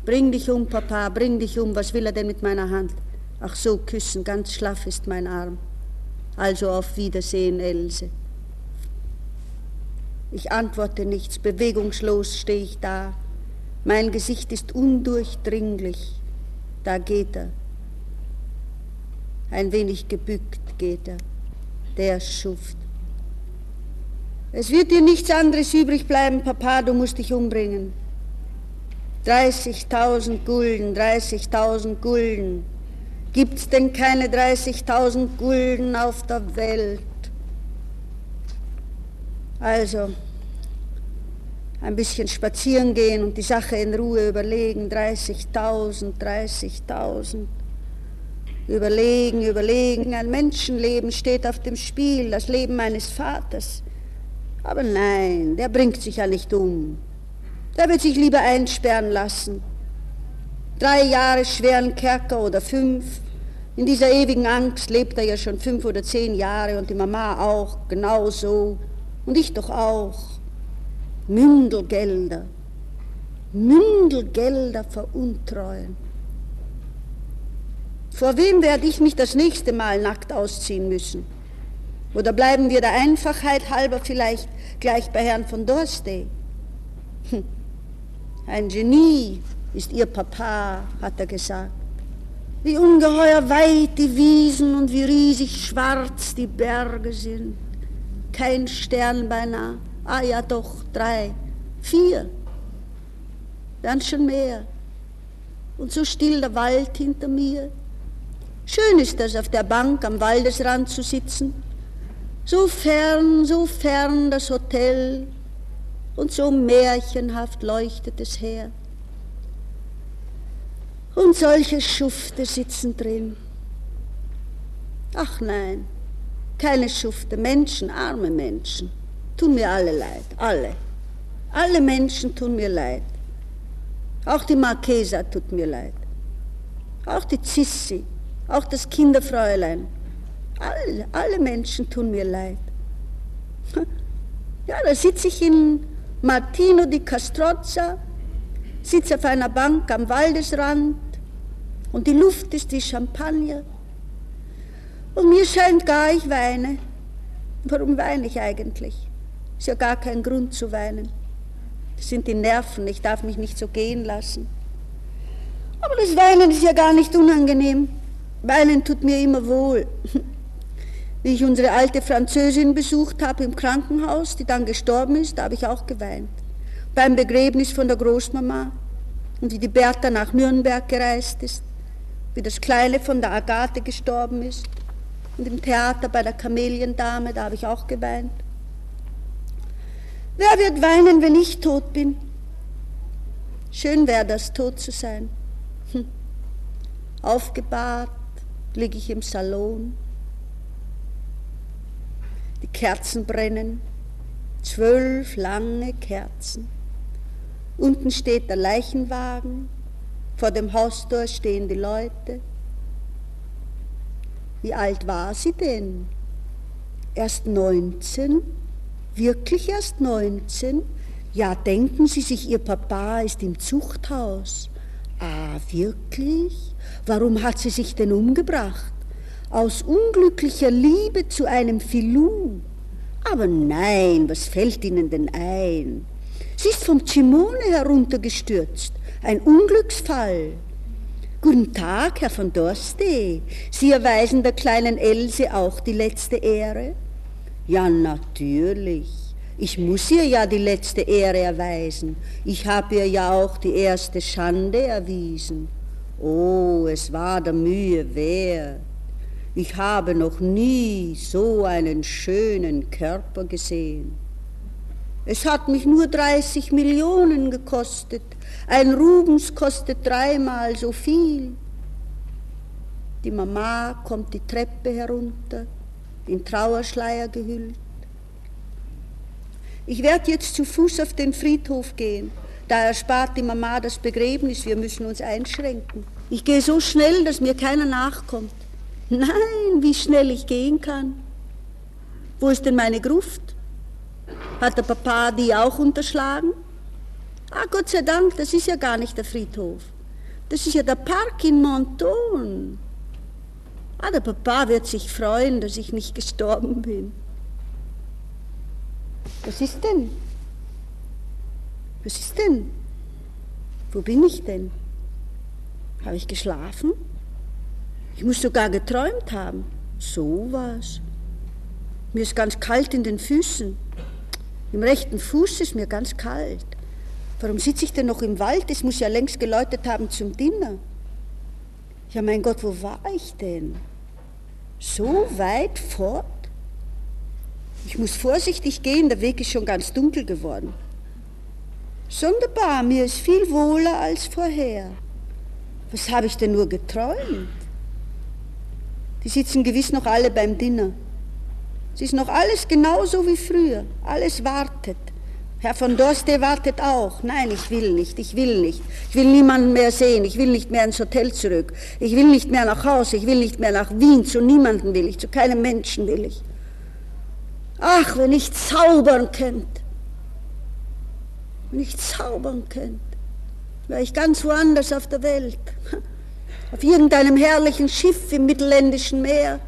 S2: Bring dich um, Papa, bring dich um. Was will er denn mit meiner Hand? Ach so, küssen, ganz schlaff ist mein Arm. Also auf Wiedersehen, Else. Ich antworte nichts, bewegungslos stehe ich da. Mein Gesicht ist undurchdringlich. Da geht er. Ein wenig gebückt geht er, der Schuft. Es wird dir nichts anderes übrig bleiben, Papa, du musst dich umbringen. 30.000 Gulden, 30.000 Gulden. Gibt's denn keine 30.000 Gulden auf der Welt? Also, ein bisschen spazieren gehen und die Sache in Ruhe überlegen. 30.000, 30.000. Überlegen, überlegen. Ein Menschenleben steht auf dem Spiel, das Leben meines Vaters. Aber nein, der bringt sich ja nicht um. Der wird sich lieber einsperren lassen. Drei Jahre schweren Kerker oder fünf. In dieser ewigen Angst lebt er ja schon fünf oder zehn Jahre und die Mama auch genauso. Und ich doch auch. Mündelgelder. Mündelgelder veruntreuen. Vor wem werde ich mich das nächste Mal nackt ausziehen müssen? Oder bleiben wir der Einfachheit halber vielleicht gleich bei Herrn von Dorstey? Hm. Ein Genie ist ihr Papa, hat er gesagt. Wie ungeheuer weit die Wiesen und wie riesig schwarz die Berge sind. Kein Stern beinahe. Ah ja, doch, drei, vier. Dann schon mehr. Und so still der Wald hinter mir, Schön ist es, auf der Bank am Waldesrand zu sitzen. So fern, so fern das Hotel und so märchenhaft leuchtet es her. Und solche Schufte sitzen drin. Ach nein, keine Schufte, Menschen, arme Menschen, tun mir alle leid, alle. Alle Menschen tun mir leid. Auch die Marquesa tut mir leid. Auch die Zissi auch das Kinderfräulein. Alle, alle Menschen tun mir leid. Ja, da sitze ich in Martino di Castrozza, sitze auf einer Bank am Waldesrand und die Luft ist wie Champagner. Und mir scheint gar, ich weine. Warum weine ich eigentlich? Ist ja gar kein Grund zu weinen. Das sind die Nerven, ich darf mich nicht so gehen lassen. Aber das Weinen ist ja gar nicht unangenehm. Weinen tut mir immer wohl. Wie ich unsere alte Französin besucht habe im Krankenhaus, die dann gestorben ist, da habe ich auch geweint. Beim Begräbnis von der Großmama und wie die Bertha nach Nürnberg gereist ist, wie das Kleine von der Agathe gestorben ist und im Theater bei der Kameliendame, da habe ich auch geweint. Wer wird weinen, wenn ich tot bin? Schön wäre das, tot zu sein. Hm. Aufgebahrt, liege ich im Salon. Die Kerzen brennen, zwölf lange Kerzen. Unten steht der Leichenwagen, vor dem Haustor stehen die Leute. Wie alt war sie denn? Erst 19? Wirklich erst 19? Ja, denken Sie sich, Ihr Papa ist im Zuchthaus. Ah, wirklich? Warum hat sie sich denn umgebracht? Aus unglücklicher Liebe zu einem Filou. Aber nein, was fällt Ihnen denn ein? Sie ist vom Cimone heruntergestürzt. Ein Unglücksfall. Guten Tag, Herr von Dorste. Sie erweisen der kleinen Else auch die letzte Ehre? Ja, natürlich. Ich muss ihr ja die letzte Ehre erweisen. Ich habe ihr ja auch die erste Schande erwiesen. Oh, es war der Mühe wert. Ich habe noch nie so einen schönen Körper gesehen. Es hat mich nur 30 Millionen gekostet. Ein Rubens kostet dreimal so viel. Die Mama kommt die Treppe herunter, in Trauerschleier gehüllt. Ich werde jetzt zu Fuß auf den Friedhof gehen. Da erspart die Mama das Begräbnis, wir müssen uns einschränken. Ich gehe so schnell, dass mir keiner nachkommt. Nein, wie schnell ich gehen kann. Wo ist denn meine Gruft? Hat der Papa die auch unterschlagen? Ah, Gott sei Dank, das ist ja gar nicht der Friedhof. Das ist ja der Park in Monton. Ah, der Papa wird sich freuen, dass ich nicht gestorben bin. Was ist denn? Was ist denn? Wo bin ich denn? Habe ich geschlafen? Ich muss sogar geträumt haben. So was. Mir ist ganz kalt in den Füßen. Im rechten Fuß ist mir ganz kalt. Warum sitze ich denn noch im Wald? Es muss ja längst geläutet haben zum Dinner. Ja, mein Gott, wo war ich denn? So weit fort? Ich muss vorsichtig gehen, der Weg ist schon ganz dunkel geworden. Sonderbar, mir ist viel wohler als vorher. Was habe ich denn nur geträumt? Die sitzen gewiss noch alle beim Dinner. Es ist noch alles genauso wie früher. Alles wartet. Herr von Dorste wartet auch. Nein, ich will nicht, ich will nicht. Ich will niemanden mehr sehen, ich will nicht mehr ins Hotel zurück. Ich will nicht mehr nach Hause, ich will nicht mehr nach Wien. Zu niemandem will ich, zu keinem Menschen will ich. Ach, wenn ich zaubern könnte. Wenn ich zaubern könnte, wäre ich ganz woanders auf der Welt. *laughs* Auf irgendeinem herrlichen Schiff im mittelländischen Meer.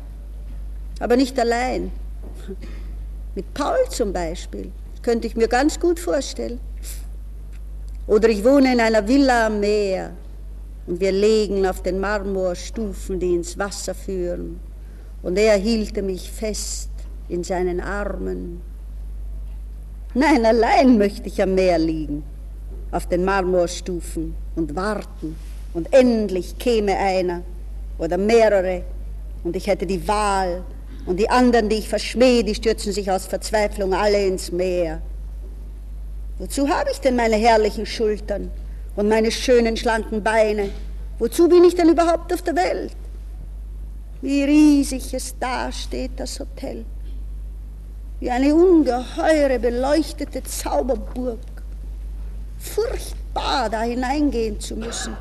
S2: Aber nicht allein. *laughs* Mit Paul zum Beispiel. Könnte ich mir ganz gut vorstellen. Oder ich wohne in einer Villa am Meer und wir legen auf den Marmorstufen, die ins Wasser führen. Und er hielte mich fest in seinen Armen. Nein, allein möchte ich am Meer liegen, auf den Marmorstufen und warten. Und endlich käme einer oder mehrere und ich hätte die Wahl und die anderen, die ich verschmähe, die stürzen sich aus Verzweiflung alle ins Meer. Wozu habe ich denn meine herrlichen Schultern und meine schönen, schlanken Beine? Wozu bin ich denn überhaupt auf der Welt? Wie riesig es dasteht, das Hotel. Wie eine ungeheure, beleuchtete Zauberburg. Furchtbar, da hineingehen zu müssen.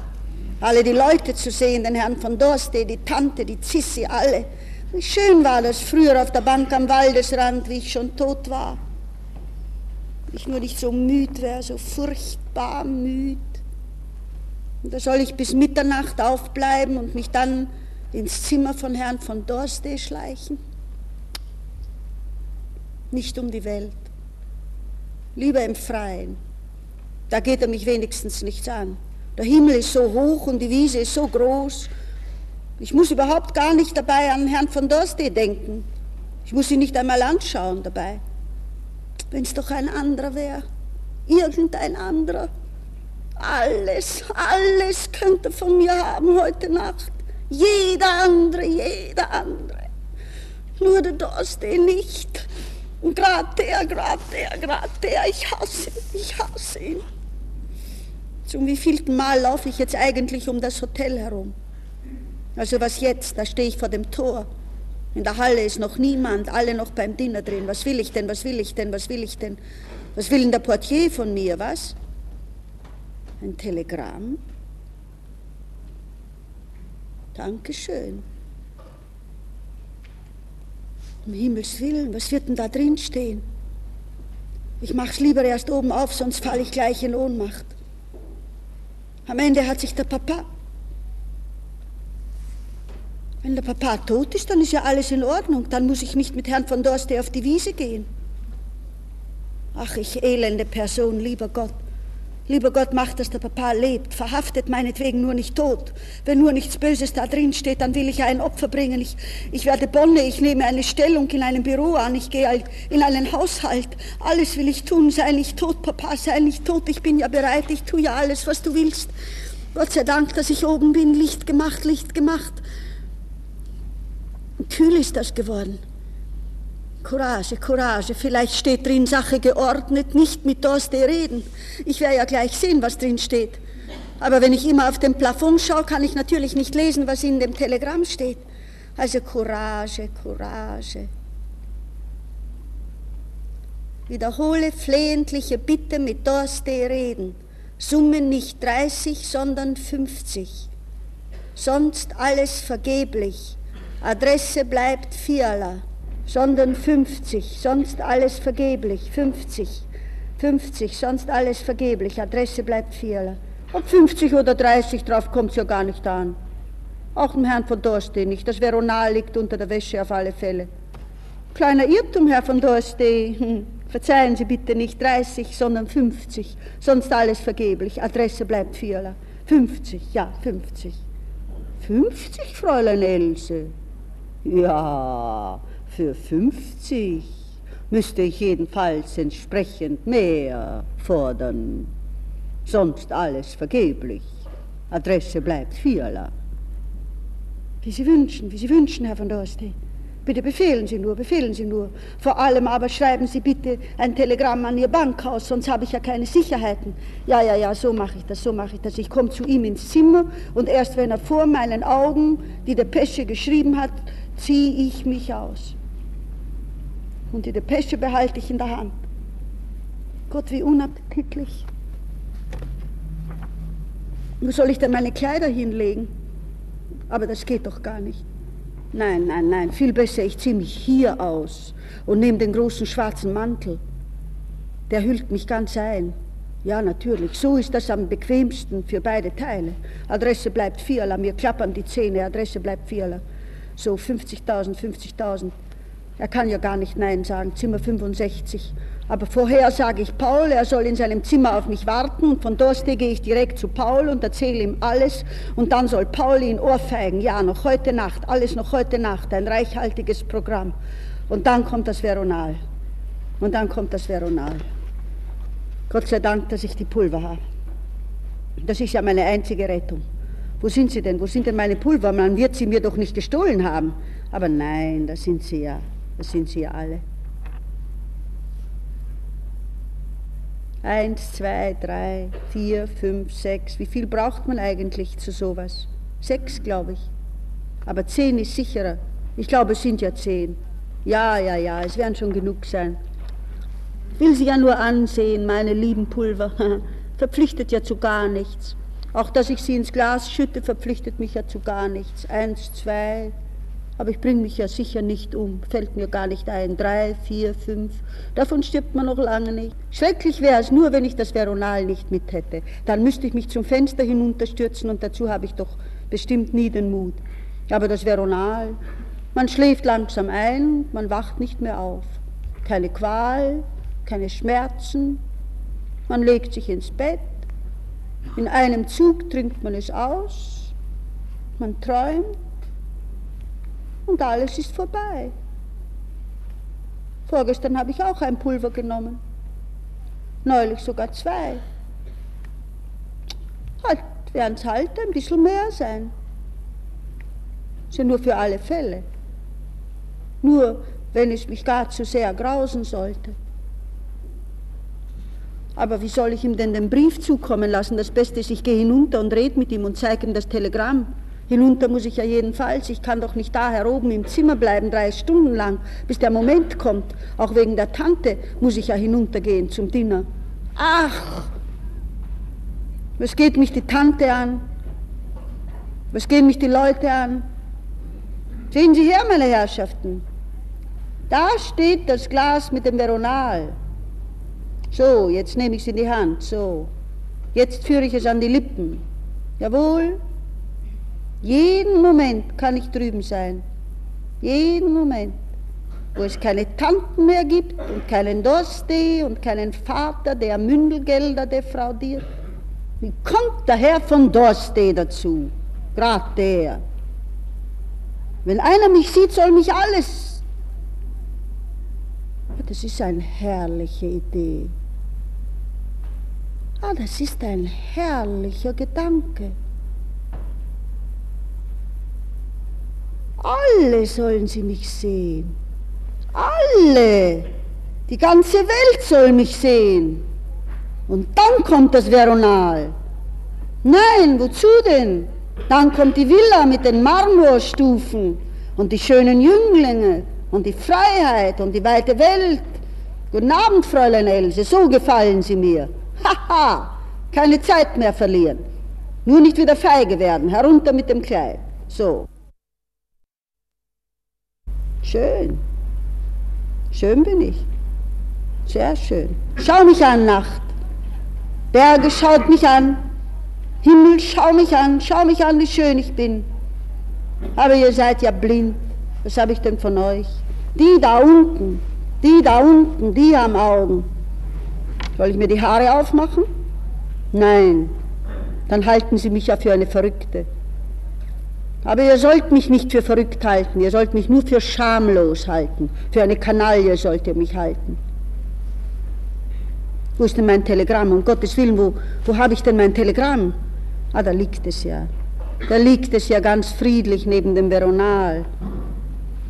S2: Alle die Leute zu sehen, den Herrn von Dorste, die Tante, die Zissi, alle wie schön war das früher auf der Bank am Waldesrand, wie ich schon tot war. Ich nur nicht so müd wäre, so furchtbar müd. Und da soll ich bis Mitternacht aufbleiben und mich dann ins Zimmer von Herrn von Dorste schleichen? Nicht um die Welt. Lieber im Freien. Da geht er mich wenigstens nichts an. Der Himmel ist so hoch und die Wiese ist so groß ich muss überhaupt gar nicht dabei an Herrn von Dorste denken. Ich muss ihn nicht einmal anschauen dabei. Wenn es doch ein anderer wäre, irgendein anderer. Alles, alles könnte von mir haben heute Nacht. Jeder andere, jeder andere. Nur der Dorste nicht. Und gerade der, gerade der, gerade der. Ich hasse ihn, ich hasse ihn. Zum wievielten Mal laufe ich jetzt eigentlich um das Hotel herum? Also was jetzt? Da stehe ich vor dem Tor. In der Halle ist noch niemand, alle noch beim Dinner drin. Was will ich denn, was will ich denn, was will ich denn? Was will denn der Portier von mir, was? Ein Telegramm? Dankeschön. Um Himmels Willen, was wird denn da drin stehen? Ich mach's lieber erst oben auf, sonst falle ich gleich in Ohnmacht. Am Ende hat sich der Papa wenn der Papa tot ist, dann ist ja alles in Ordnung. Dann muss ich nicht mit Herrn von Dorste auf die Wiese gehen. Ach, ich elende Person, lieber Gott. Lieber Gott, mach, dass der Papa lebt. Verhaftet meinetwegen nur nicht tot. Wenn nur nichts Böses da drin steht, dann will ich ein Opfer bringen. Ich, ich werde Bonne, ich nehme eine Stellung in einem Büro an, ich gehe in einen Haushalt. Alles will ich tun. Sei nicht tot, Papa, sei nicht tot. Ich bin ja bereit, ich tue ja alles, was du willst. Gott sei Dank, dass ich oben bin. Licht gemacht, Licht gemacht. Gefühl ist das geworden. Courage, Courage, vielleicht steht drin Sache geordnet, nicht mit Dorste reden. Ich werde ja gleich sehen, was drin steht. Aber wenn ich immer auf den Plafond schaue, kann ich natürlich nicht lesen, was in dem Telegramm steht. Also Courage, Courage. Wiederhole flehentliche Bitte mit Dorste reden. Summe nicht 30, sondern 50. Sonst alles vergeblich. Adresse bleibt Fiala, sondern 50. Sonst alles vergeblich. 50. 50, sonst alles vergeblich. Adresse bleibt Fiala. Ob 50 oder 30, drauf kommt es ja gar nicht an. Auch dem Herrn von Dorste nicht. Das Veronal liegt unter der Wäsche auf alle Fälle. Kleiner Irrtum, Herr von Dorste. Hm. Verzeihen Sie bitte nicht 30, sondern 50. Sonst alles vergeblich. Adresse bleibt Vierler. 50, ja, 50. 50, Fräulein Else? Ja, für 50 müsste ich jedenfalls entsprechend mehr fordern sonst alles vergeblich. Adresse bleibt Fiala. Wie Sie wünschen, wie Sie wünschen, Herr von Dorste. Bitte befehlen Sie nur, befehlen Sie nur. Vor allem aber schreiben Sie bitte ein Telegramm an Ihr Bankhaus, sonst habe ich ja keine Sicherheiten. Ja, ja, ja, so mache ich das, so mache ich das. Ich komme zu ihm ins Zimmer und erst wenn er vor meinen Augen die Depesche geschrieben hat, ziehe ich mich aus. Und die Depesche behalte ich in der Hand. Gott, wie unappetitlich. Wo soll ich denn meine Kleider hinlegen? Aber das geht doch gar nicht. Nein, nein, nein, viel besser, ich ziehe mich hier aus und nehme den großen schwarzen Mantel. Der hüllt mich ganz ein. Ja, natürlich, so ist das am bequemsten für beide Teile. Adresse bleibt Vierler, mir klappern die Zähne, Adresse bleibt Vierler. So 50.000, 50.000. Er kann ja gar nicht Nein sagen, Zimmer 65. Aber vorher sage ich Paul, er soll in seinem Zimmer auf mich warten und von dort gehe ich direkt zu Paul und erzähle ihm alles und dann soll Paul ihn ohrfeigen. Ja, noch heute Nacht, alles noch heute Nacht, ein reichhaltiges Programm. Und dann kommt das Veronal. Und dann kommt das Veronal. Gott sei Dank, dass ich die Pulver habe. Das ist ja meine einzige Rettung. Wo sind sie denn? Wo sind denn meine Pulver? Man wird sie mir doch nicht gestohlen haben. Aber nein, da sind sie ja. Da sind sie alle. Eins, zwei, drei, vier, fünf, sechs. Wie viel braucht man eigentlich zu sowas? Sechs, glaube ich. Aber zehn ist sicherer. Ich glaube, es sind ja zehn. Ja, ja, ja, es werden schon genug sein. Ich will sie ja nur ansehen, meine lieben Pulver. *laughs* Verpflichtet ja zu gar nichts. Auch dass ich sie ins Glas schütte, verpflichtet mich ja zu gar nichts. Eins, zwei, aber ich bringe mich ja sicher nicht um, fällt mir gar nicht ein. Drei, vier, fünf, davon stirbt man noch lange nicht. Schrecklich wäre es nur, wenn ich das Veronal nicht mit hätte. Dann müsste ich mich zum Fenster hinunterstürzen und dazu habe ich doch bestimmt nie den Mut. Aber das Veronal, man schläft langsam ein, man wacht nicht mehr auf. Keine Qual, keine Schmerzen, man legt sich ins Bett, in einem Zug trinkt man es aus, man träumt, und alles ist vorbei. Vorgestern habe ich auch ein Pulver genommen, neulich sogar zwei. Halt, werden es halt ein bisschen mehr sein. Ist ja nur für alle Fälle. Nur wenn es mich gar zu sehr grausen sollte. Aber wie soll ich ihm denn den Brief zukommen lassen? Das Beste ist, ich gehe hinunter und rede mit ihm und zeige ihm das Telegramm. Hinunter muss ich ja jedenfalls. Ich kann doch nicht da heroben im Zimmer bleiben, drei Stunden lang, bis der Moment kommt. Auch wegen der Tante muss ich ja hinuntergehen zum Dinner. Ach, was geht mich die Tante an? Was gehen mich die Leute an? Sehen Sie her, meine Herrschaften. Da steht das Glas mit dem Veronal. So, jetzt nehme ich es in die Hand. So, jetzt führe ich es an die Lippen. Jawohl, jeden Moment kann ich drüben sein. Jeden Moment. Wo es keine Tanten mehr gibt und keinen Dosti und keinen Vater, der Mündelgelder defraudiert. Wie kommt der Herr von Dorste dazu? Gerade der. Wenn einer mich sieht, soll mich alles. Das ist eine herrliche Idee. Ah, das ist ein herrlicher Gedanke. Alle sollen sie mich sehen. Alle. Die ganze Welt soll mich sehen. Und dann kommt das Veronal. Nein, wozu denn? Dann kommt die Villa mit den Marmorstufen und die schönen Jünglinge und die Freiheit und die weite Welt. Guten Abend, Fräulein Else, so gefallen Sie mir. Haha, keine Zeit mehr verlieren. Nur nicht wieder feige werden, herunter mit dem Kleid. So. Schön. Schön bin ich. Sehr schön. Schau mich an, Nacht. Berge, schaut mich an. Himmel, schau mich an, schau mich an, wie schön ich bin. Aber ihr seid ja blind. Was habe ich denn von euch? Die da unten, die da unten, die haben Augen. Soll ich mir die Haare aufmachen? Nein, dann halten sie mich ja für eine Verrückte. Aber ihr sollt mich nicht für verrückt halten, ihr sollt mich nur für schamlos halten, für eine Kanaille sollt ihr mich halten. Wo ist denn mein Telegramm? Um Gottes Willen, wo, wo habe ich denn mein Telegramm? Ah, da liegt es ja. Da liegt es ja ganz friedlich neben dem Veronal.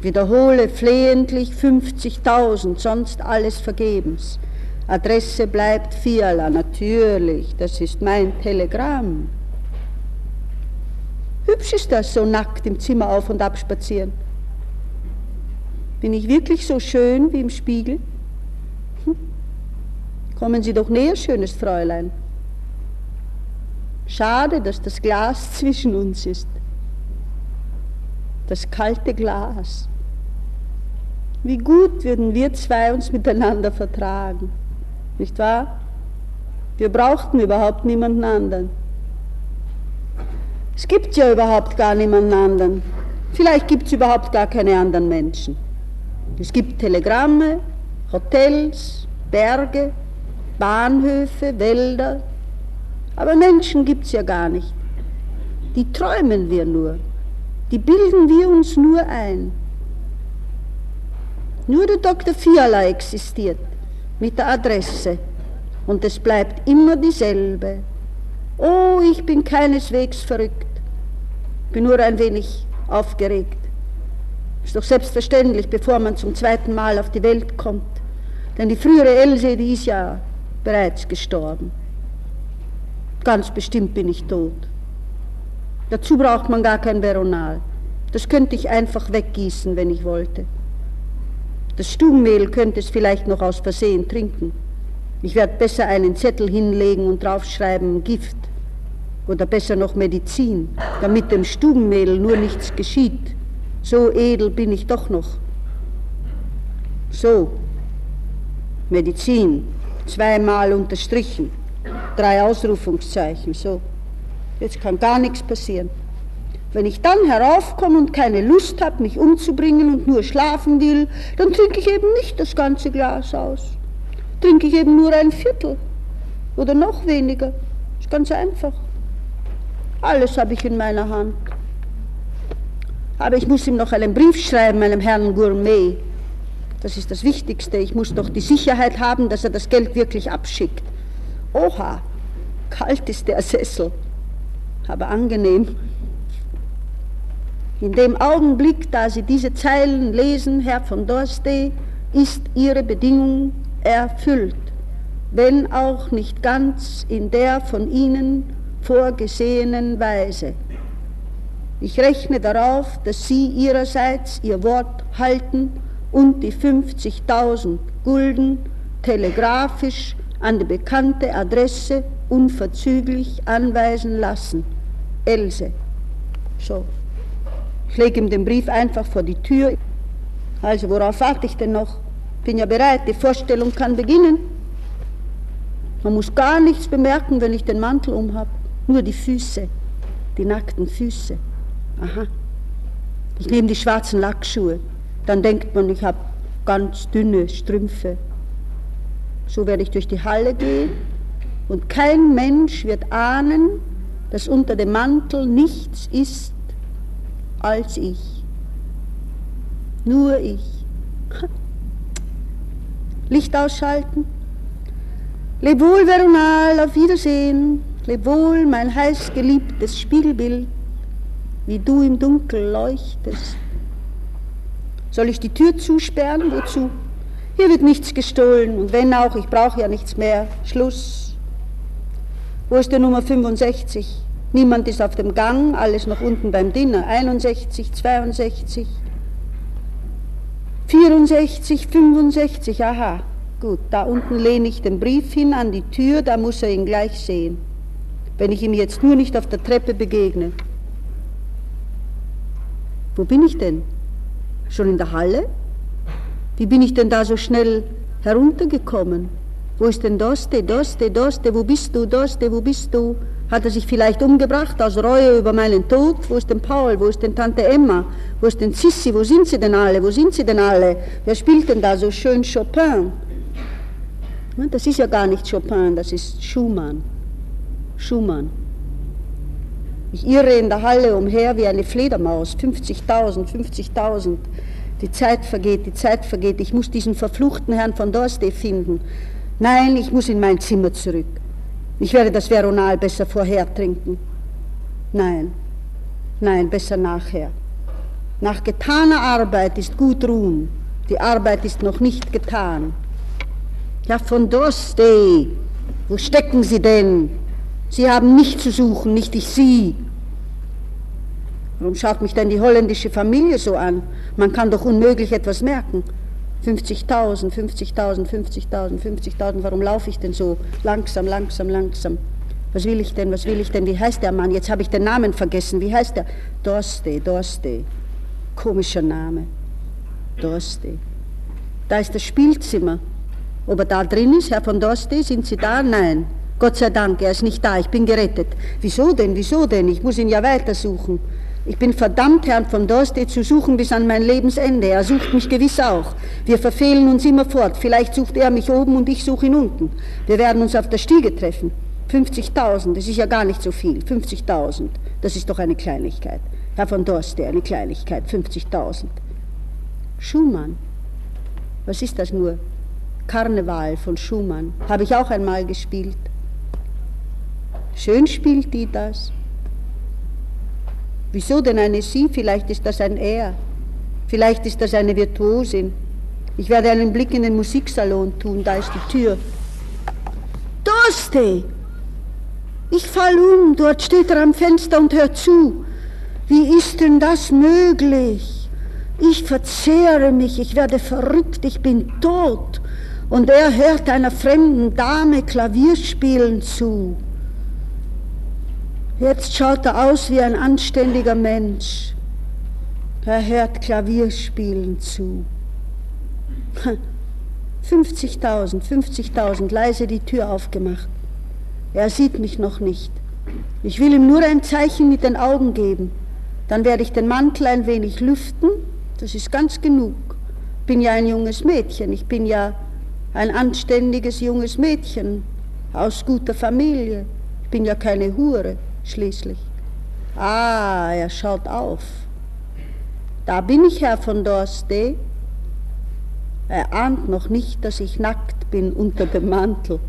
S2: Wiederhole flehentlich 50.000, sonst alles vergebens. Adresse bleibt Fiala, natürlich, das ist mein Telegramm. Hübsch ist das, so nackt im Zimmer auf und ab spazieren. Bin ich wirklich so schön wie im Spiegel? Hm? Kommen Sie doch näher, schönes Fräulein. Schade, dass das Glas *laughs* zwischen uns ist. Das kalte Glas. Wie gut würden wir zwei uns miteinander vertragen, nicht wahr? Wir brauchten überhaupt niemanden anderen. Es gibt ja überhaupt gar niemanden anderen. Vielleicht gibt es überhaupt gar keine anderen Menschen. Es gibt Telegramme, Hotels, Berge, Bahnhöfe, Wälder, aber Menschen gibt es ja gar nicht. Die träumen wir nur, die bilden wir uns nur ein. Nur der Dr. Fiala existiert mit der Adresse und es bleibt immer dieselbe. Oh, ich bin keineswegs verrückt bin nur ein wenig aufgeregt. Ist doch selbstverständlich, bevor man zum zweiten Mal auf die Welt kommt. Denn die frühere Else, die ist ja bereits gestorben. Ganz bestimmt bin ich tot. Dazu braucht man gar kein Veronal. Das könnte ich einfach weggießen, wenn ich wollte. Das Stubenmehl könnte es vielleicht noch aus Versehen trinken. Ich werde besser einen Zettel hinlegen und draufschreiben Gift oder besser noch Medizin, damit dem Stubenmädel nur nichts geschieht. So edel bin ich doch noch. So, Medizin, zweimal unterstrichen, drei Ausrufungszeichen, so. Jetzt kann gar nichts passieren. Wenn ich dann heraufkomme und keine Lust habe, mich umzubringen und nur schlafen will, dann trinke ich eben nicht das ganze Glas aus. Trinke ich eben nur ein Viertel oder noch weniger. Ist ganz einfach. Alles habe ich in meiner Hand. Aber ich muss ihm noch einen Brief schreiben, meinem Herrn Gourmet. Das ist das Wichtigste. Ich muss doch die Sicherheit haben, dass er das Geld wirklich abschickt. Oha, kalt ist der Sessel, aber angenehm. In dem Augenblick, da Sie diese Zeilen lesen, Herr von Dorstey, ist Ihre Bedingung erfüllt, wenn auch nicht ganz in der von Ihnen vorgesehenen Weise. Ich rechne darauf, dass Sie Ihrerseits Ihr Wort halten und die 50.000 Gulden telegrafisch an die bekannte Adresse unverzüglich anweisen lassen. Else. So. Ich lege ihm den Brief einfach vor die Tür. Also, worauf warte ich denn noch? Bin ja bereit, die Vorstellung kann beginnen. Man muss gar nichts bemerken, wenn ich den Mantel umhab. Nur die Füße, die nackten Füße. Aha. Ich nehme die schwarzen Lackschuhe. Dann denkt man, ich habe ganz dünne Strümpfe. So werde ich durch die Halle gehen und kein Mensch wird ahnen, dass unter dem Mantel nichts ist als ich. Nur ich. Licht ausschalten. Leb wohl, Veronal, auf Wiedersehen. Leb wohl, mein heiß geliebtes Spiegelbild, wie du im Dunkel leuchtest. Soll ich die Tür zusperren? Wozu? Hier wird nichts gestohlen und wenn auch, ich brauche ja nichts mehr. Schluss. Wo ist der Nummer 65? Niemand ist auf dem Gang, alles noch unten beim Dinner. 61, 62, 64, 65, aha. Gut, da unten lehne ich den Brief hin an die Tür, da muss er ihn gleich sehen. Wenn ich ihm jetzt nur nicht auf der Treppe begegne. Wo bin ich denn? Schon in der Halle? Wie bin ich denn da so schnell heruntergekommen? Wo ist denn Doste, Doste, Doste, wo bist du, Doste, wo bist du? Hat er sich vielleicht umgebracht aus Reue über meinen Tod? Wo ist denn Paul, wo ist denn Tante Emma? Wo ist denn Sissi, wo sind sie denn alle, wo sind sie denn alle? Wer spielt denn da so schön Chopin? Das ist ja gar nicht Chopin, das ist Schumann. Schumann. Ich irre in der Halle umher wie eine Fledermaus, 50.000, 50.000. Die Zeit vergeht, die Zeit vergeht. Ich muss diesen verfluchten Herrn von Dorste finden. Nein, ich muss in mein Zimmer zurück. Ich werde das Veronal besser vorher trinken. Nein, nein, besser nachher. Nach getaner Arbeit ist gut ruhen. Die Arbeit ist noch nicht getan. Ja, von Dorste, wo stecken Sie denn? Sie haben mich zu suchen, nicht ich Sie. Warum schaut mich denn die holländische Familie so an? Man kann doch unmöglich etwas merken. 50.000, 50.000, 50.000, 50.000, warum laufe ich denn so langsam, langsam, langsam? Was will ich denn, was will ich denn, wie heißt der Mann? Jetzt habe ich den Namen vergessen, wie heißt der? Dorste, Dorste. Komischer Name. Dorste. Da ist das Spielzimmer. Ob er da drin ist, Herr von Dorste, sind Sie da? Nein. Gott sei Dank, er ist nicht da, ich bin gerettet. Wieso denn, wieso denn? Ich muss ihn ja weitersuchen. Ich bin verdammt, Herrn von Dorste zu suchen bis an mein Lebensende. Er sucht mich gewiss auch. Wir verfehlen uns immer fort. Vielleicht sucht er mich oben und ich suche ihn unten. Wir werden uns auf der Stiege treffen. 50.000, das ist ja gar nicht so viel. 50.000, das ist doch eine Kleinigkeit. Herr von Dorste, eine Kleinigkeit. 50.000. Schumann. Was ist das nur? Karneval von Schumann. Habe ich auch einmal gespielt. Schön spielt die das. Wieso denn eine Sie? Vielleicht ist das ein Er. Vielleicht ist das eine Virtuosin. Ich werde einen Blick in den Musiksalon tun, da ist die Tür. Dorste! Ich fall um, dort steht er am Fenster und hört zu. Wie ist denn das möglich? Ich verzehre mich, ich werde verrückt, ich bin tot. Und er hört einer fremden Dame Klavier spielen zu. Jetzt schaut er aus wie ein anständiger Mensch. Er hört Klavierspielen zu. *laughs* 50.000, 50.000, leise die Tür aufgemacht. Er sieht mich noch nicht. Ich will ihm nur ein Zeichen mit den Augen geben. Dann werde ich den Mantel ein wenig lüften. Das ist ganz genug. Bin ja ein junges Mädchen. Ich bin ja ein anständiges junges Mädchen aus guter Familie. Ich bin ja keine Hure schließlich. Ah, er schaut auf. Da bin ich, Herr von Dorste. Er ahnt noch nicht, dass ich nackt bin unter dem Mantel.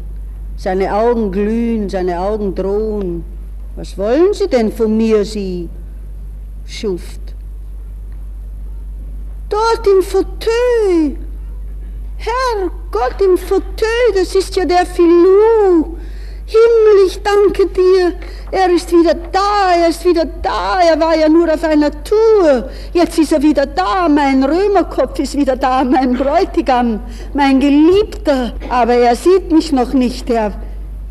S2: Seine Augen glühen, seine Augen drohen. Was wollen Sie denn von mir, Sie Schuft? Dort im Fauteuil. Herr Gott, im Fauteuil, das ist ja der Filou. Himmel, ich danke dir. Er ist wieder da, er ist wieder da. Er war ja nur auf einer Tour. Jetzt ist er wieder da. Mein Römerkopf ist wieder da, mein Bräutigam, mein Geliebter. Aber er sieht mich noch nicht. Er,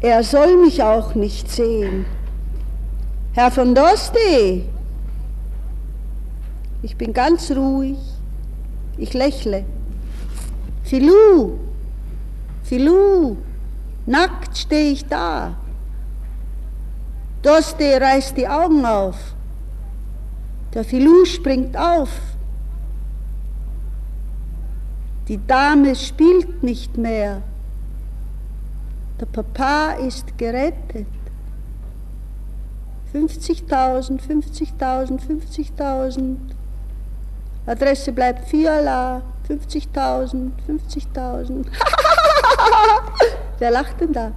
S2: er soll mich auch nicht sehen. Herr von Dosti, ich bin ganz ruhig. Ich lächle. Filou, Filou. Nackt stehe ich da. Doste reißt die Augen auf. Der Filou springt auf. Die Dame spielt nicht mehr. Der Papa ist gerettet. 50.000, 50.000, 50.000. Adresse bleibt Fiala. 50.000, 50.000. *laughs* Wer lacht denn da?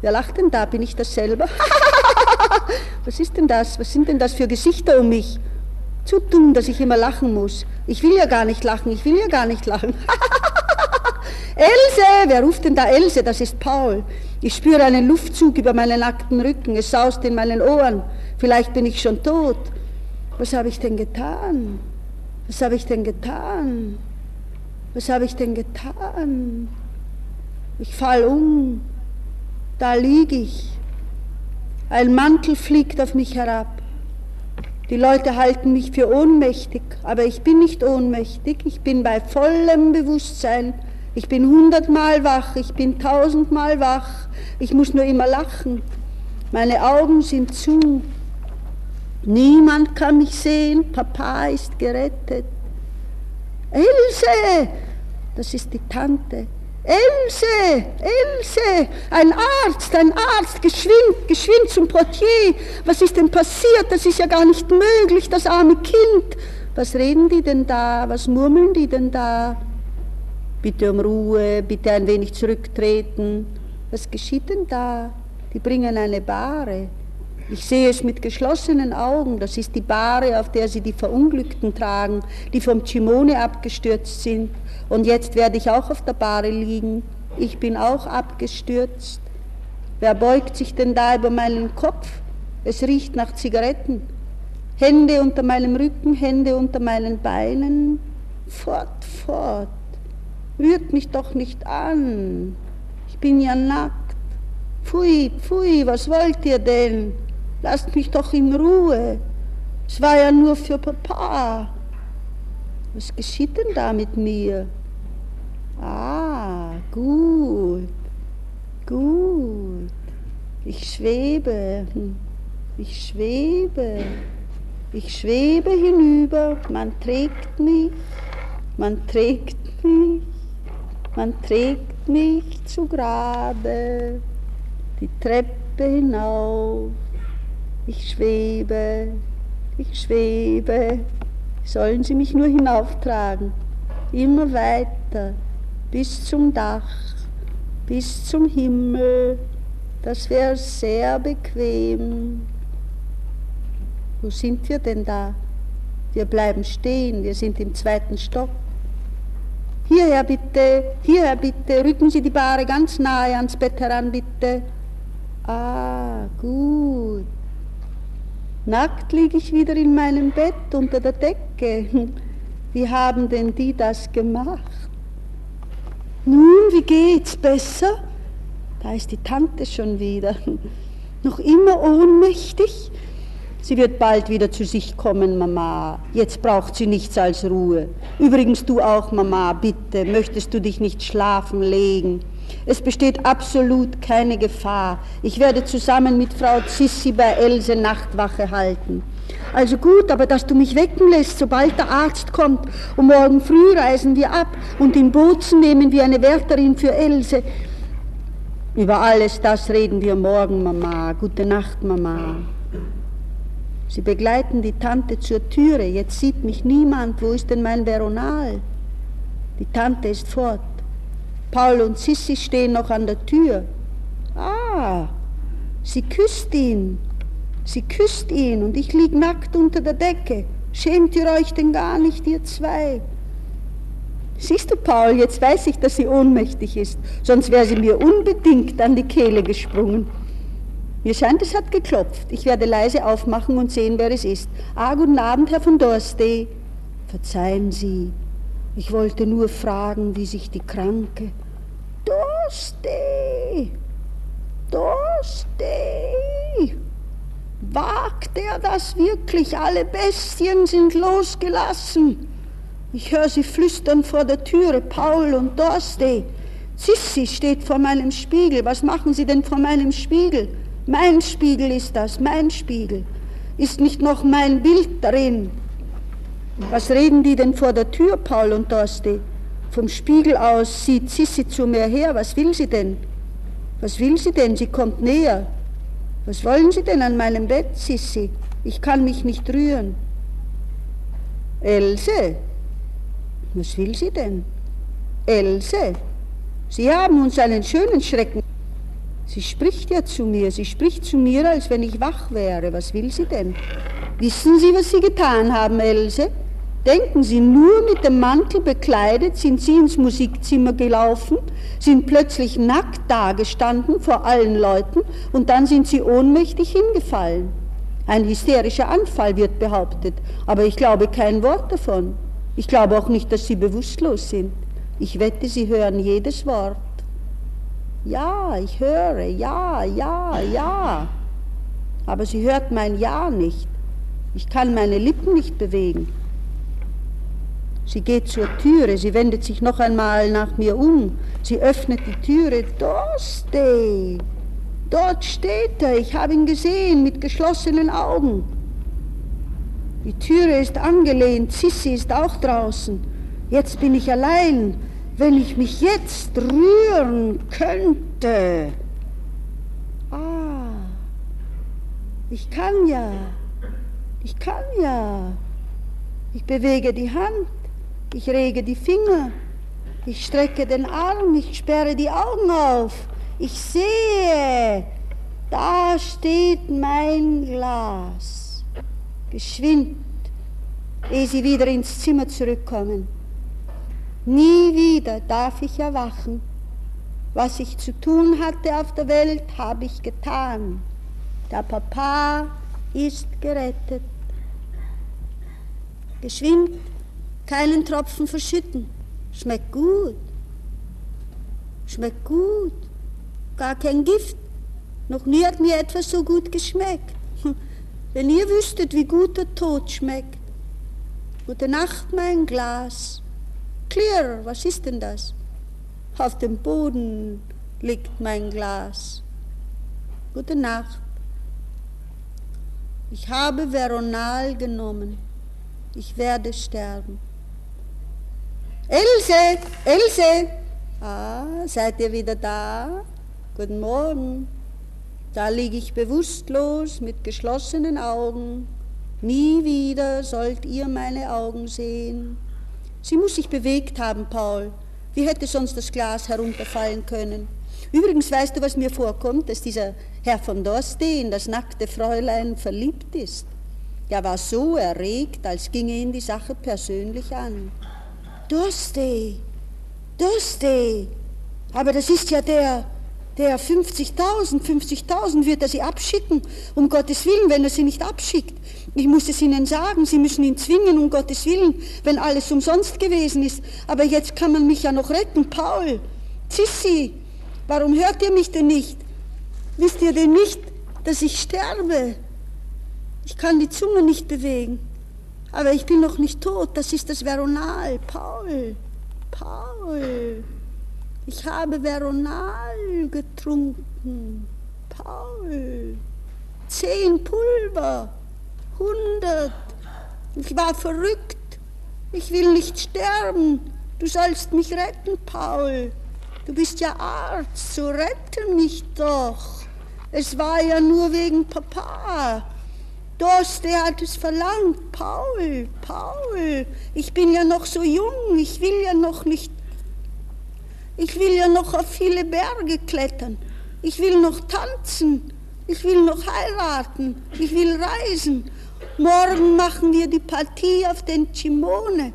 S2: Wer lacht denn da? Bin ich das selber? *laughs* Was ist denn das? Was sind denn das für Gesichter um mich? Zu dumm, dass ich immer lachen muss. Ich will ja gar nicht lachen, ich will ja gar nicht lachen. *laughs* Else, wer ruft denn da Else? Das ist Paul. Ich spüre einen Luftzug über meinen nackten Rücken, es saust in meinen Ohren. Vielleicht bin ich schon tot. Was habe ich denn getan? Was habe ich denn getan? Was habe ich denn getan? Ich fall um. Da liege ich. Ein Mantel fliegt auf mich herab. Die Leute halten mich für ohnmächtig, aber ich bin nicht ohnmächtig, ich bin bei vollem Bewusstsein. Ich bin hundertmal wach, ich bin tausendmal wach, ich muss nur immer lachen. Meine Augen sind zu. Niemand kann mich sehen, Papa ist gerettet. Else, das ist die Tante. Else, Else, ein Arzt, ein Arzt, geschwind, geschwind zum Portier. Was ist denn passiert? Das ist ja gar nicht möglich, das arme Kind. Was reden die denn da? Was murmeln die denn da? Bitte um Ruhe, bitte ein wenig zurücktreten. Was geschieht denn da? Die bringen eine Bahre. Ich sehe es mit geschlossenen Augen. Das ist die Bahre, auf der sie die Verunglückten tragen, die vom Chimone abgestürzt sind. Und jetzt werde ich auch auf der Bahre liegen. Ich bin auch abgestürzt. Wer beugt sich denn da über meinen Kopf? Es riecht nach Zigaretten. Hände unter meinem Rücken, Hände unter meinen Beinen. Fort, fort. Rührt mich doch nicht an. Ich bin ja nackt. Pfui, pfui, was wollt ihr denn? Lasst mich doch in Ruhe. Es war ja nur für Papa. Was geschieht denn da mit mir? Ah, gut, gut. Ich schwebe, ich schwebe, ich schwebe hinüber. Man trägt mich, man trägt mich, man trägt mich zu Grabe, die Treppe hinauf. Ich schwebe, ich schwebe, sollen Sie mich nur hinauftragen, immer weiter, bis zum Dach, bis zum Himmel, das wäre sehr bequem. Wo sind wir denn da? Wir bleiben stehen, wir sind im zweiten Stock. Hierher bitte, hierher bitte, rücken Sie die Bahre ganz nahe ans Bett heran, bitte. Ah, gut. Nackt liege ich wieder in meinem Bett unter der Decke. Wie haben denn die das gemacht? Nun, wie geht's? Besser? Da ist die Tante schon wieder. Noch immer ohnmächtig? Sie wird bald wieder zu sich kommen, Mama. Jetzt braucht sie nichts als Ruhe. Übrigens du auch, Mama, bitte, möchtest du dich nicht schlafen legen? Es besteht absolut keine Gefahr. Ich werde zusammen mit Frau Zissi bei Else Nachtwache halten. Also gut, aber dass du mich wecken lässt, sobald der Arzt kommt. Und morgen früh reisen wir ab und in Bozen nehmen wir eine Wärterin für Else. Über alles das reden wir morgen, Mama. Gute Nacht, Mama. Sie begleiten die Tante zur Türe. Jetzt sieht mich niemand. Wo ist denn mein Veronal? Die Tante ist fort. Paul und Sissi stehen noch an der Tür. Ah, sie küsst ihn. Sie küsst ihn und ich lieg nackt unter der Decke. Schämt ihr euch denn gar nicht, ihr zwei? Siehst du, Paul, jetzt weiß ich, dass sie ohnmächtig ist, sonst wäre sie mir unbedingt an die Kehle gesprungen. Mir scheint, es hat geklopft. Ich werde leise aufmachen und sehen, wer es ist. Ah, guten Abend, Herr von Dorstey. Verzeihen Sie, ich wollte nur fragen, wie sich die Kranke. Dorste! Dorste! Wagt er das wirklich? Alle Bestien sind losgelassen. Ich höre sie flüstern vor der Türe, Paul und Dorste. Sissi steht vor meinem Spiegel. Was machen Sie denn vor meinem Spiegel? Mein Spiegel ist das, mein Spiegel. Ist nicht noch mein Bild darin? Was reden die denn vor der Tür, Paul und Dorsti? Vom Spiegel aus sieht Sissi zu mir her. Was will sie denn? Was will sie denn? Sie kommt näher. Was wollen Sie denn an meinem Bett, Sissi? Ich kann mich nicht rühren. Else, was will sie denn? Else, Sie haben uns einen schönen Schrecken. Sie spricht ja zu mir, sie spricht zu mir, als wenn ich wach wäre. Was will sie denn? Wissen Sie, was Sie getan haben, Else? Denken Sie, nur mit dem Mantel bekleidet sind Sie ins Musikzimmer gelaufen, sind plötzlich nackt dagestanden vor allen Leuten und dann sind Sie ohnmächtig hingefallen. Ein hysterischer Anfall wird behauptet, aber ich glaube kein Wort davon. Ich glaube auch nicht, dass Sie bewusstlos sind. Ich wette, Sie hören jedes Wort. Ja, ich höre, ja, ja, ja. Aber sie hört mein Ja nicht. Ich kann meine Lippen nicht bewegen. Sie geht zur Türe, sie wendet sich noch einmal nach mir um. Sie öffnet die Türe. Dorste! Dort steht er, ich habe ihn gesehen mit geschlossenen Augen. Die Türe ist angelehnt, Sissi ist auch draußen. Jetzt bin ich allein. Wenn ich mich jetzt rühren könnte. Ah, ich kann ja. Ich kann ja. Ich bewege die Hand, ich rege die Finger, ich strecke den Arm, ich sperre die Augen auf. Ich sehe, da steht mein Glas. Geschwind, ehe Sie wieder ins Zimmer zurückkommen. Nie wieder darf ich erwachen. Was ich zu tun hatte auf der Welt, habe ich getan. Der Papa ist gerettet. Geschwind, keinen Tropfen verschütten. Schmeckt gut. Schmeckt gut gar kein Gift. Noch nie hat mir etwas so gut geschmeckt. *laughs* Wenn ihr wüsstet, wie gut der Tod schmeckt. Gute Nacht, mein Glas. Clear, was ist denn das? Auf dem Boden liegt mein Glas. Gute Nacht. Ich habe Veronal genommen. Ich werde sterben. Else, Else! Ah, seid ihr wieder da? Guten Morgen. Da liege ich bewusstlos mit geschlossenen Augen. Nie wieder sollt ihr meine Augen sehen. Sie muss sich bewegt haben, Paul. Wie hätte sonst das Glas herunterfallen können? Übrigens weißt du, was mir vorkommt, dass dieser Herr von Dorste in das nackte Fräulein verliebt ist. Er war so erregt, als ginge ihn die Sache persönlich an. Dorste, Dorste, aber das ist ja der, der 50.000, 50.000 wird er sie abschicken, um Gottes Willen, wenn er sie nicht abschickt. Ich muss es Ihnen sagen, Sie müssen ihn zwingen, um Gottes Willen, wenn alles umsonst gewesen ist. Aber jetzt kann man mich ja noch retten. Paul, Sissi, warum hört ihr mich denn nicht? Wisst ihr denn nicht, dass ich sterbe? Ich kann die Zunge nicht bewegen. Aber ich bin noch nicht tot, das ist das Veronal. Paul, Paul. Ich habe Veronal getrunken. Paul. Zehn Pulver. Hundert. Ich war verrückt. Ich will nicht sterben. Du sollst mich retten, Paul. Du bist ja Arzt, so rette mich doch. Es war ja nur wegen Papa. Dorste hat es verlangt. Paul, Paul, ich bin ja noch so jung, ich will ja noch nicht ich will ja noch auf viele Berge klettern. Ich will noch tanzen. Ich will noch heiraten. Ich will reisen. Morgen machen wir die Partie auf den Cimone.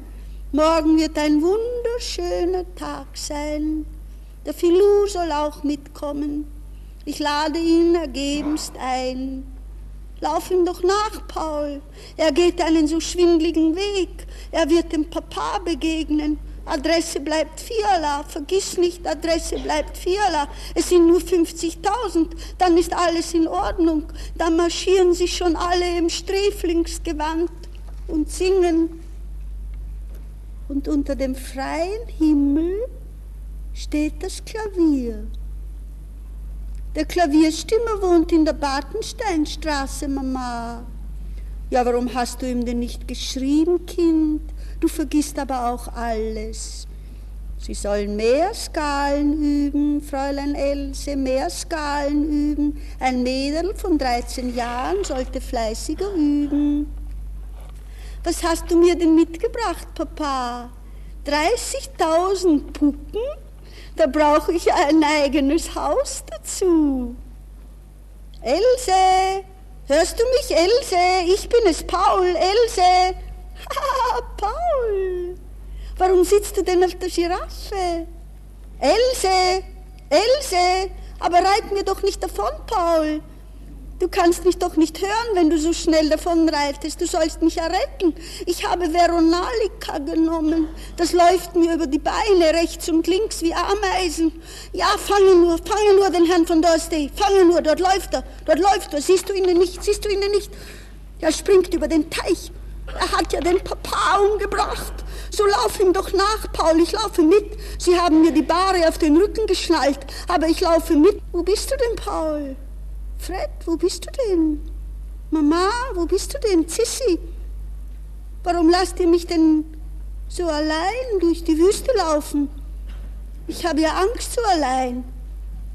S2: Morgen wird ein wunderschöner Tag sein. Der Filou soll auch mitkommen. Ich lade ihn ergebenst ein. Lauf ihm doch nach, Paul. Er geht einen so schwindligen Weg. Er wird dem Papa begegnen. Adresse bleibt Fiala, vergiss nicht, Adresse bleibt Fiala. Es sind nur 50.000, dann ist alles in Ordnung. Dann marschieren sie schon alle im Sträflingsgewand und singen. Und unter dem freien Himmel steht das Klavier. Der Klavierstimmer wohnt in der Bartensteinstraße, Mama. Ja, warum hast du ihm denn nicht geschrieben, Kind? Du vergisst aber auch alles. Sie sollen mehr Skalen üben, Fräulein Else, mehr Skalen üben. Ein Mädel von 13 Jahren sollte fleißiger üben. Was hast du mir denn mitgebracht, Papa? 30.000 Puppen? Da brauche ich ein eigenes Haus dazu. Else, Hörst du mich, Else? Ich bin es, Paul, Else. *laughs* Haha, Paul. Warum sitzt du denn auf der Giraffe? Else, Else, aber reit mir doch nicht davon, Paul. Du kannst mich doch nicht hören, wenn du so schnell davonreitest. Du sollst mich ja retten. Ich habe Veronalika genommen. Das läuft mir über die Beine, rechts und links wie Ameisen. Ja, fange nur, fange nur den Herrn von Dorstey. Fange nur, dort läuft er, dort läuft er. Siehst du ihn denn nicht, siehst du ihn denn nicht? Er springt über den Teich. Er hat ja den Papa umgebracht. So lauf ihm doch nach, Paul, ich laufe mit. Sie haben mir die Bahre auf den Rücken geschnallt, aber ich laufe mit. Wo bist du denn, Paul? Fred, wo bist du denn? Mama, wo bist du denn? Sissi, warum lasst ihr mich denn so allein durch die Wüste laufen? Ich habe ja Angst so allein.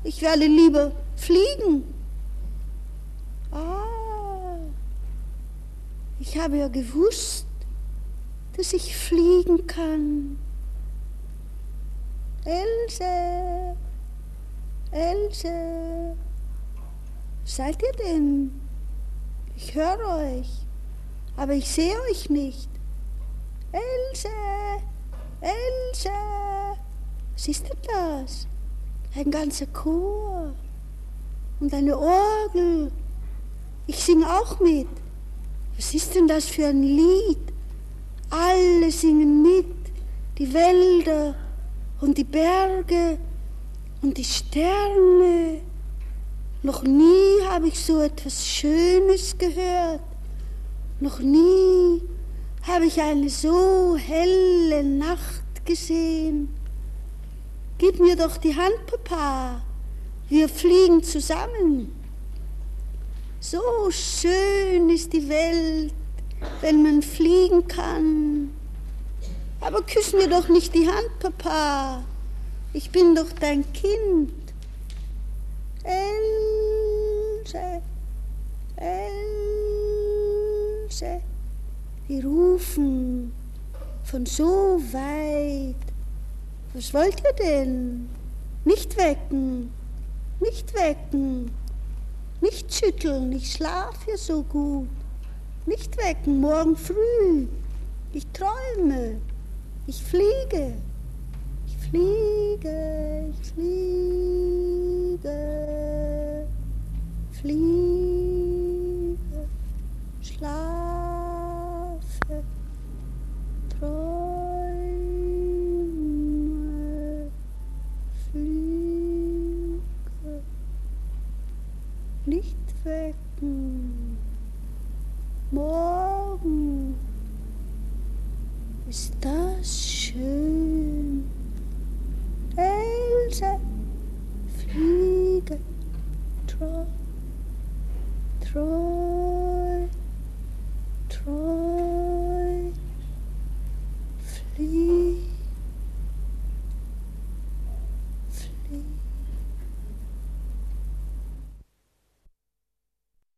S2: Ich werde lieber fliegen. Ah, ich habe ja gewusst, dass ich fliegen kann. Else, Else. Seid ihr denn? Ich höre euch, aber ich sehe euch nicht. Else, Else, was ist denn das? Ein ganzer Chor und eine Orgel. Ich singe auch mit. Was ist denn das für ein Lied? Alle singen mit, die Wälder und die Berge und die Sterne. Noch nie habe ich so etwas Schönes gehört. Noch nie habe ich eine so helle Nacht gesehen. Gib mir doch die Hand, Papa. Wir fliegen zusammen. So schön ist die Welt, wenn man fliegen kann. Aber küss mir doch nicht die Hand, Papa. Ich bin doch dein Kind. Else, Else, die rufen von so weit. Was wollt ihr denn? Nicht wecken, nicht wecken, nicht schütteln, ich schlaf ja so gut. Nicht wecken, morgen früh. Ich träume, ich fliege, ich fliege, ich fliege fliege, schlafe, träume, fliege, nicht wecken, morgen ist das schön, Else, fliege, träume. troll, troll.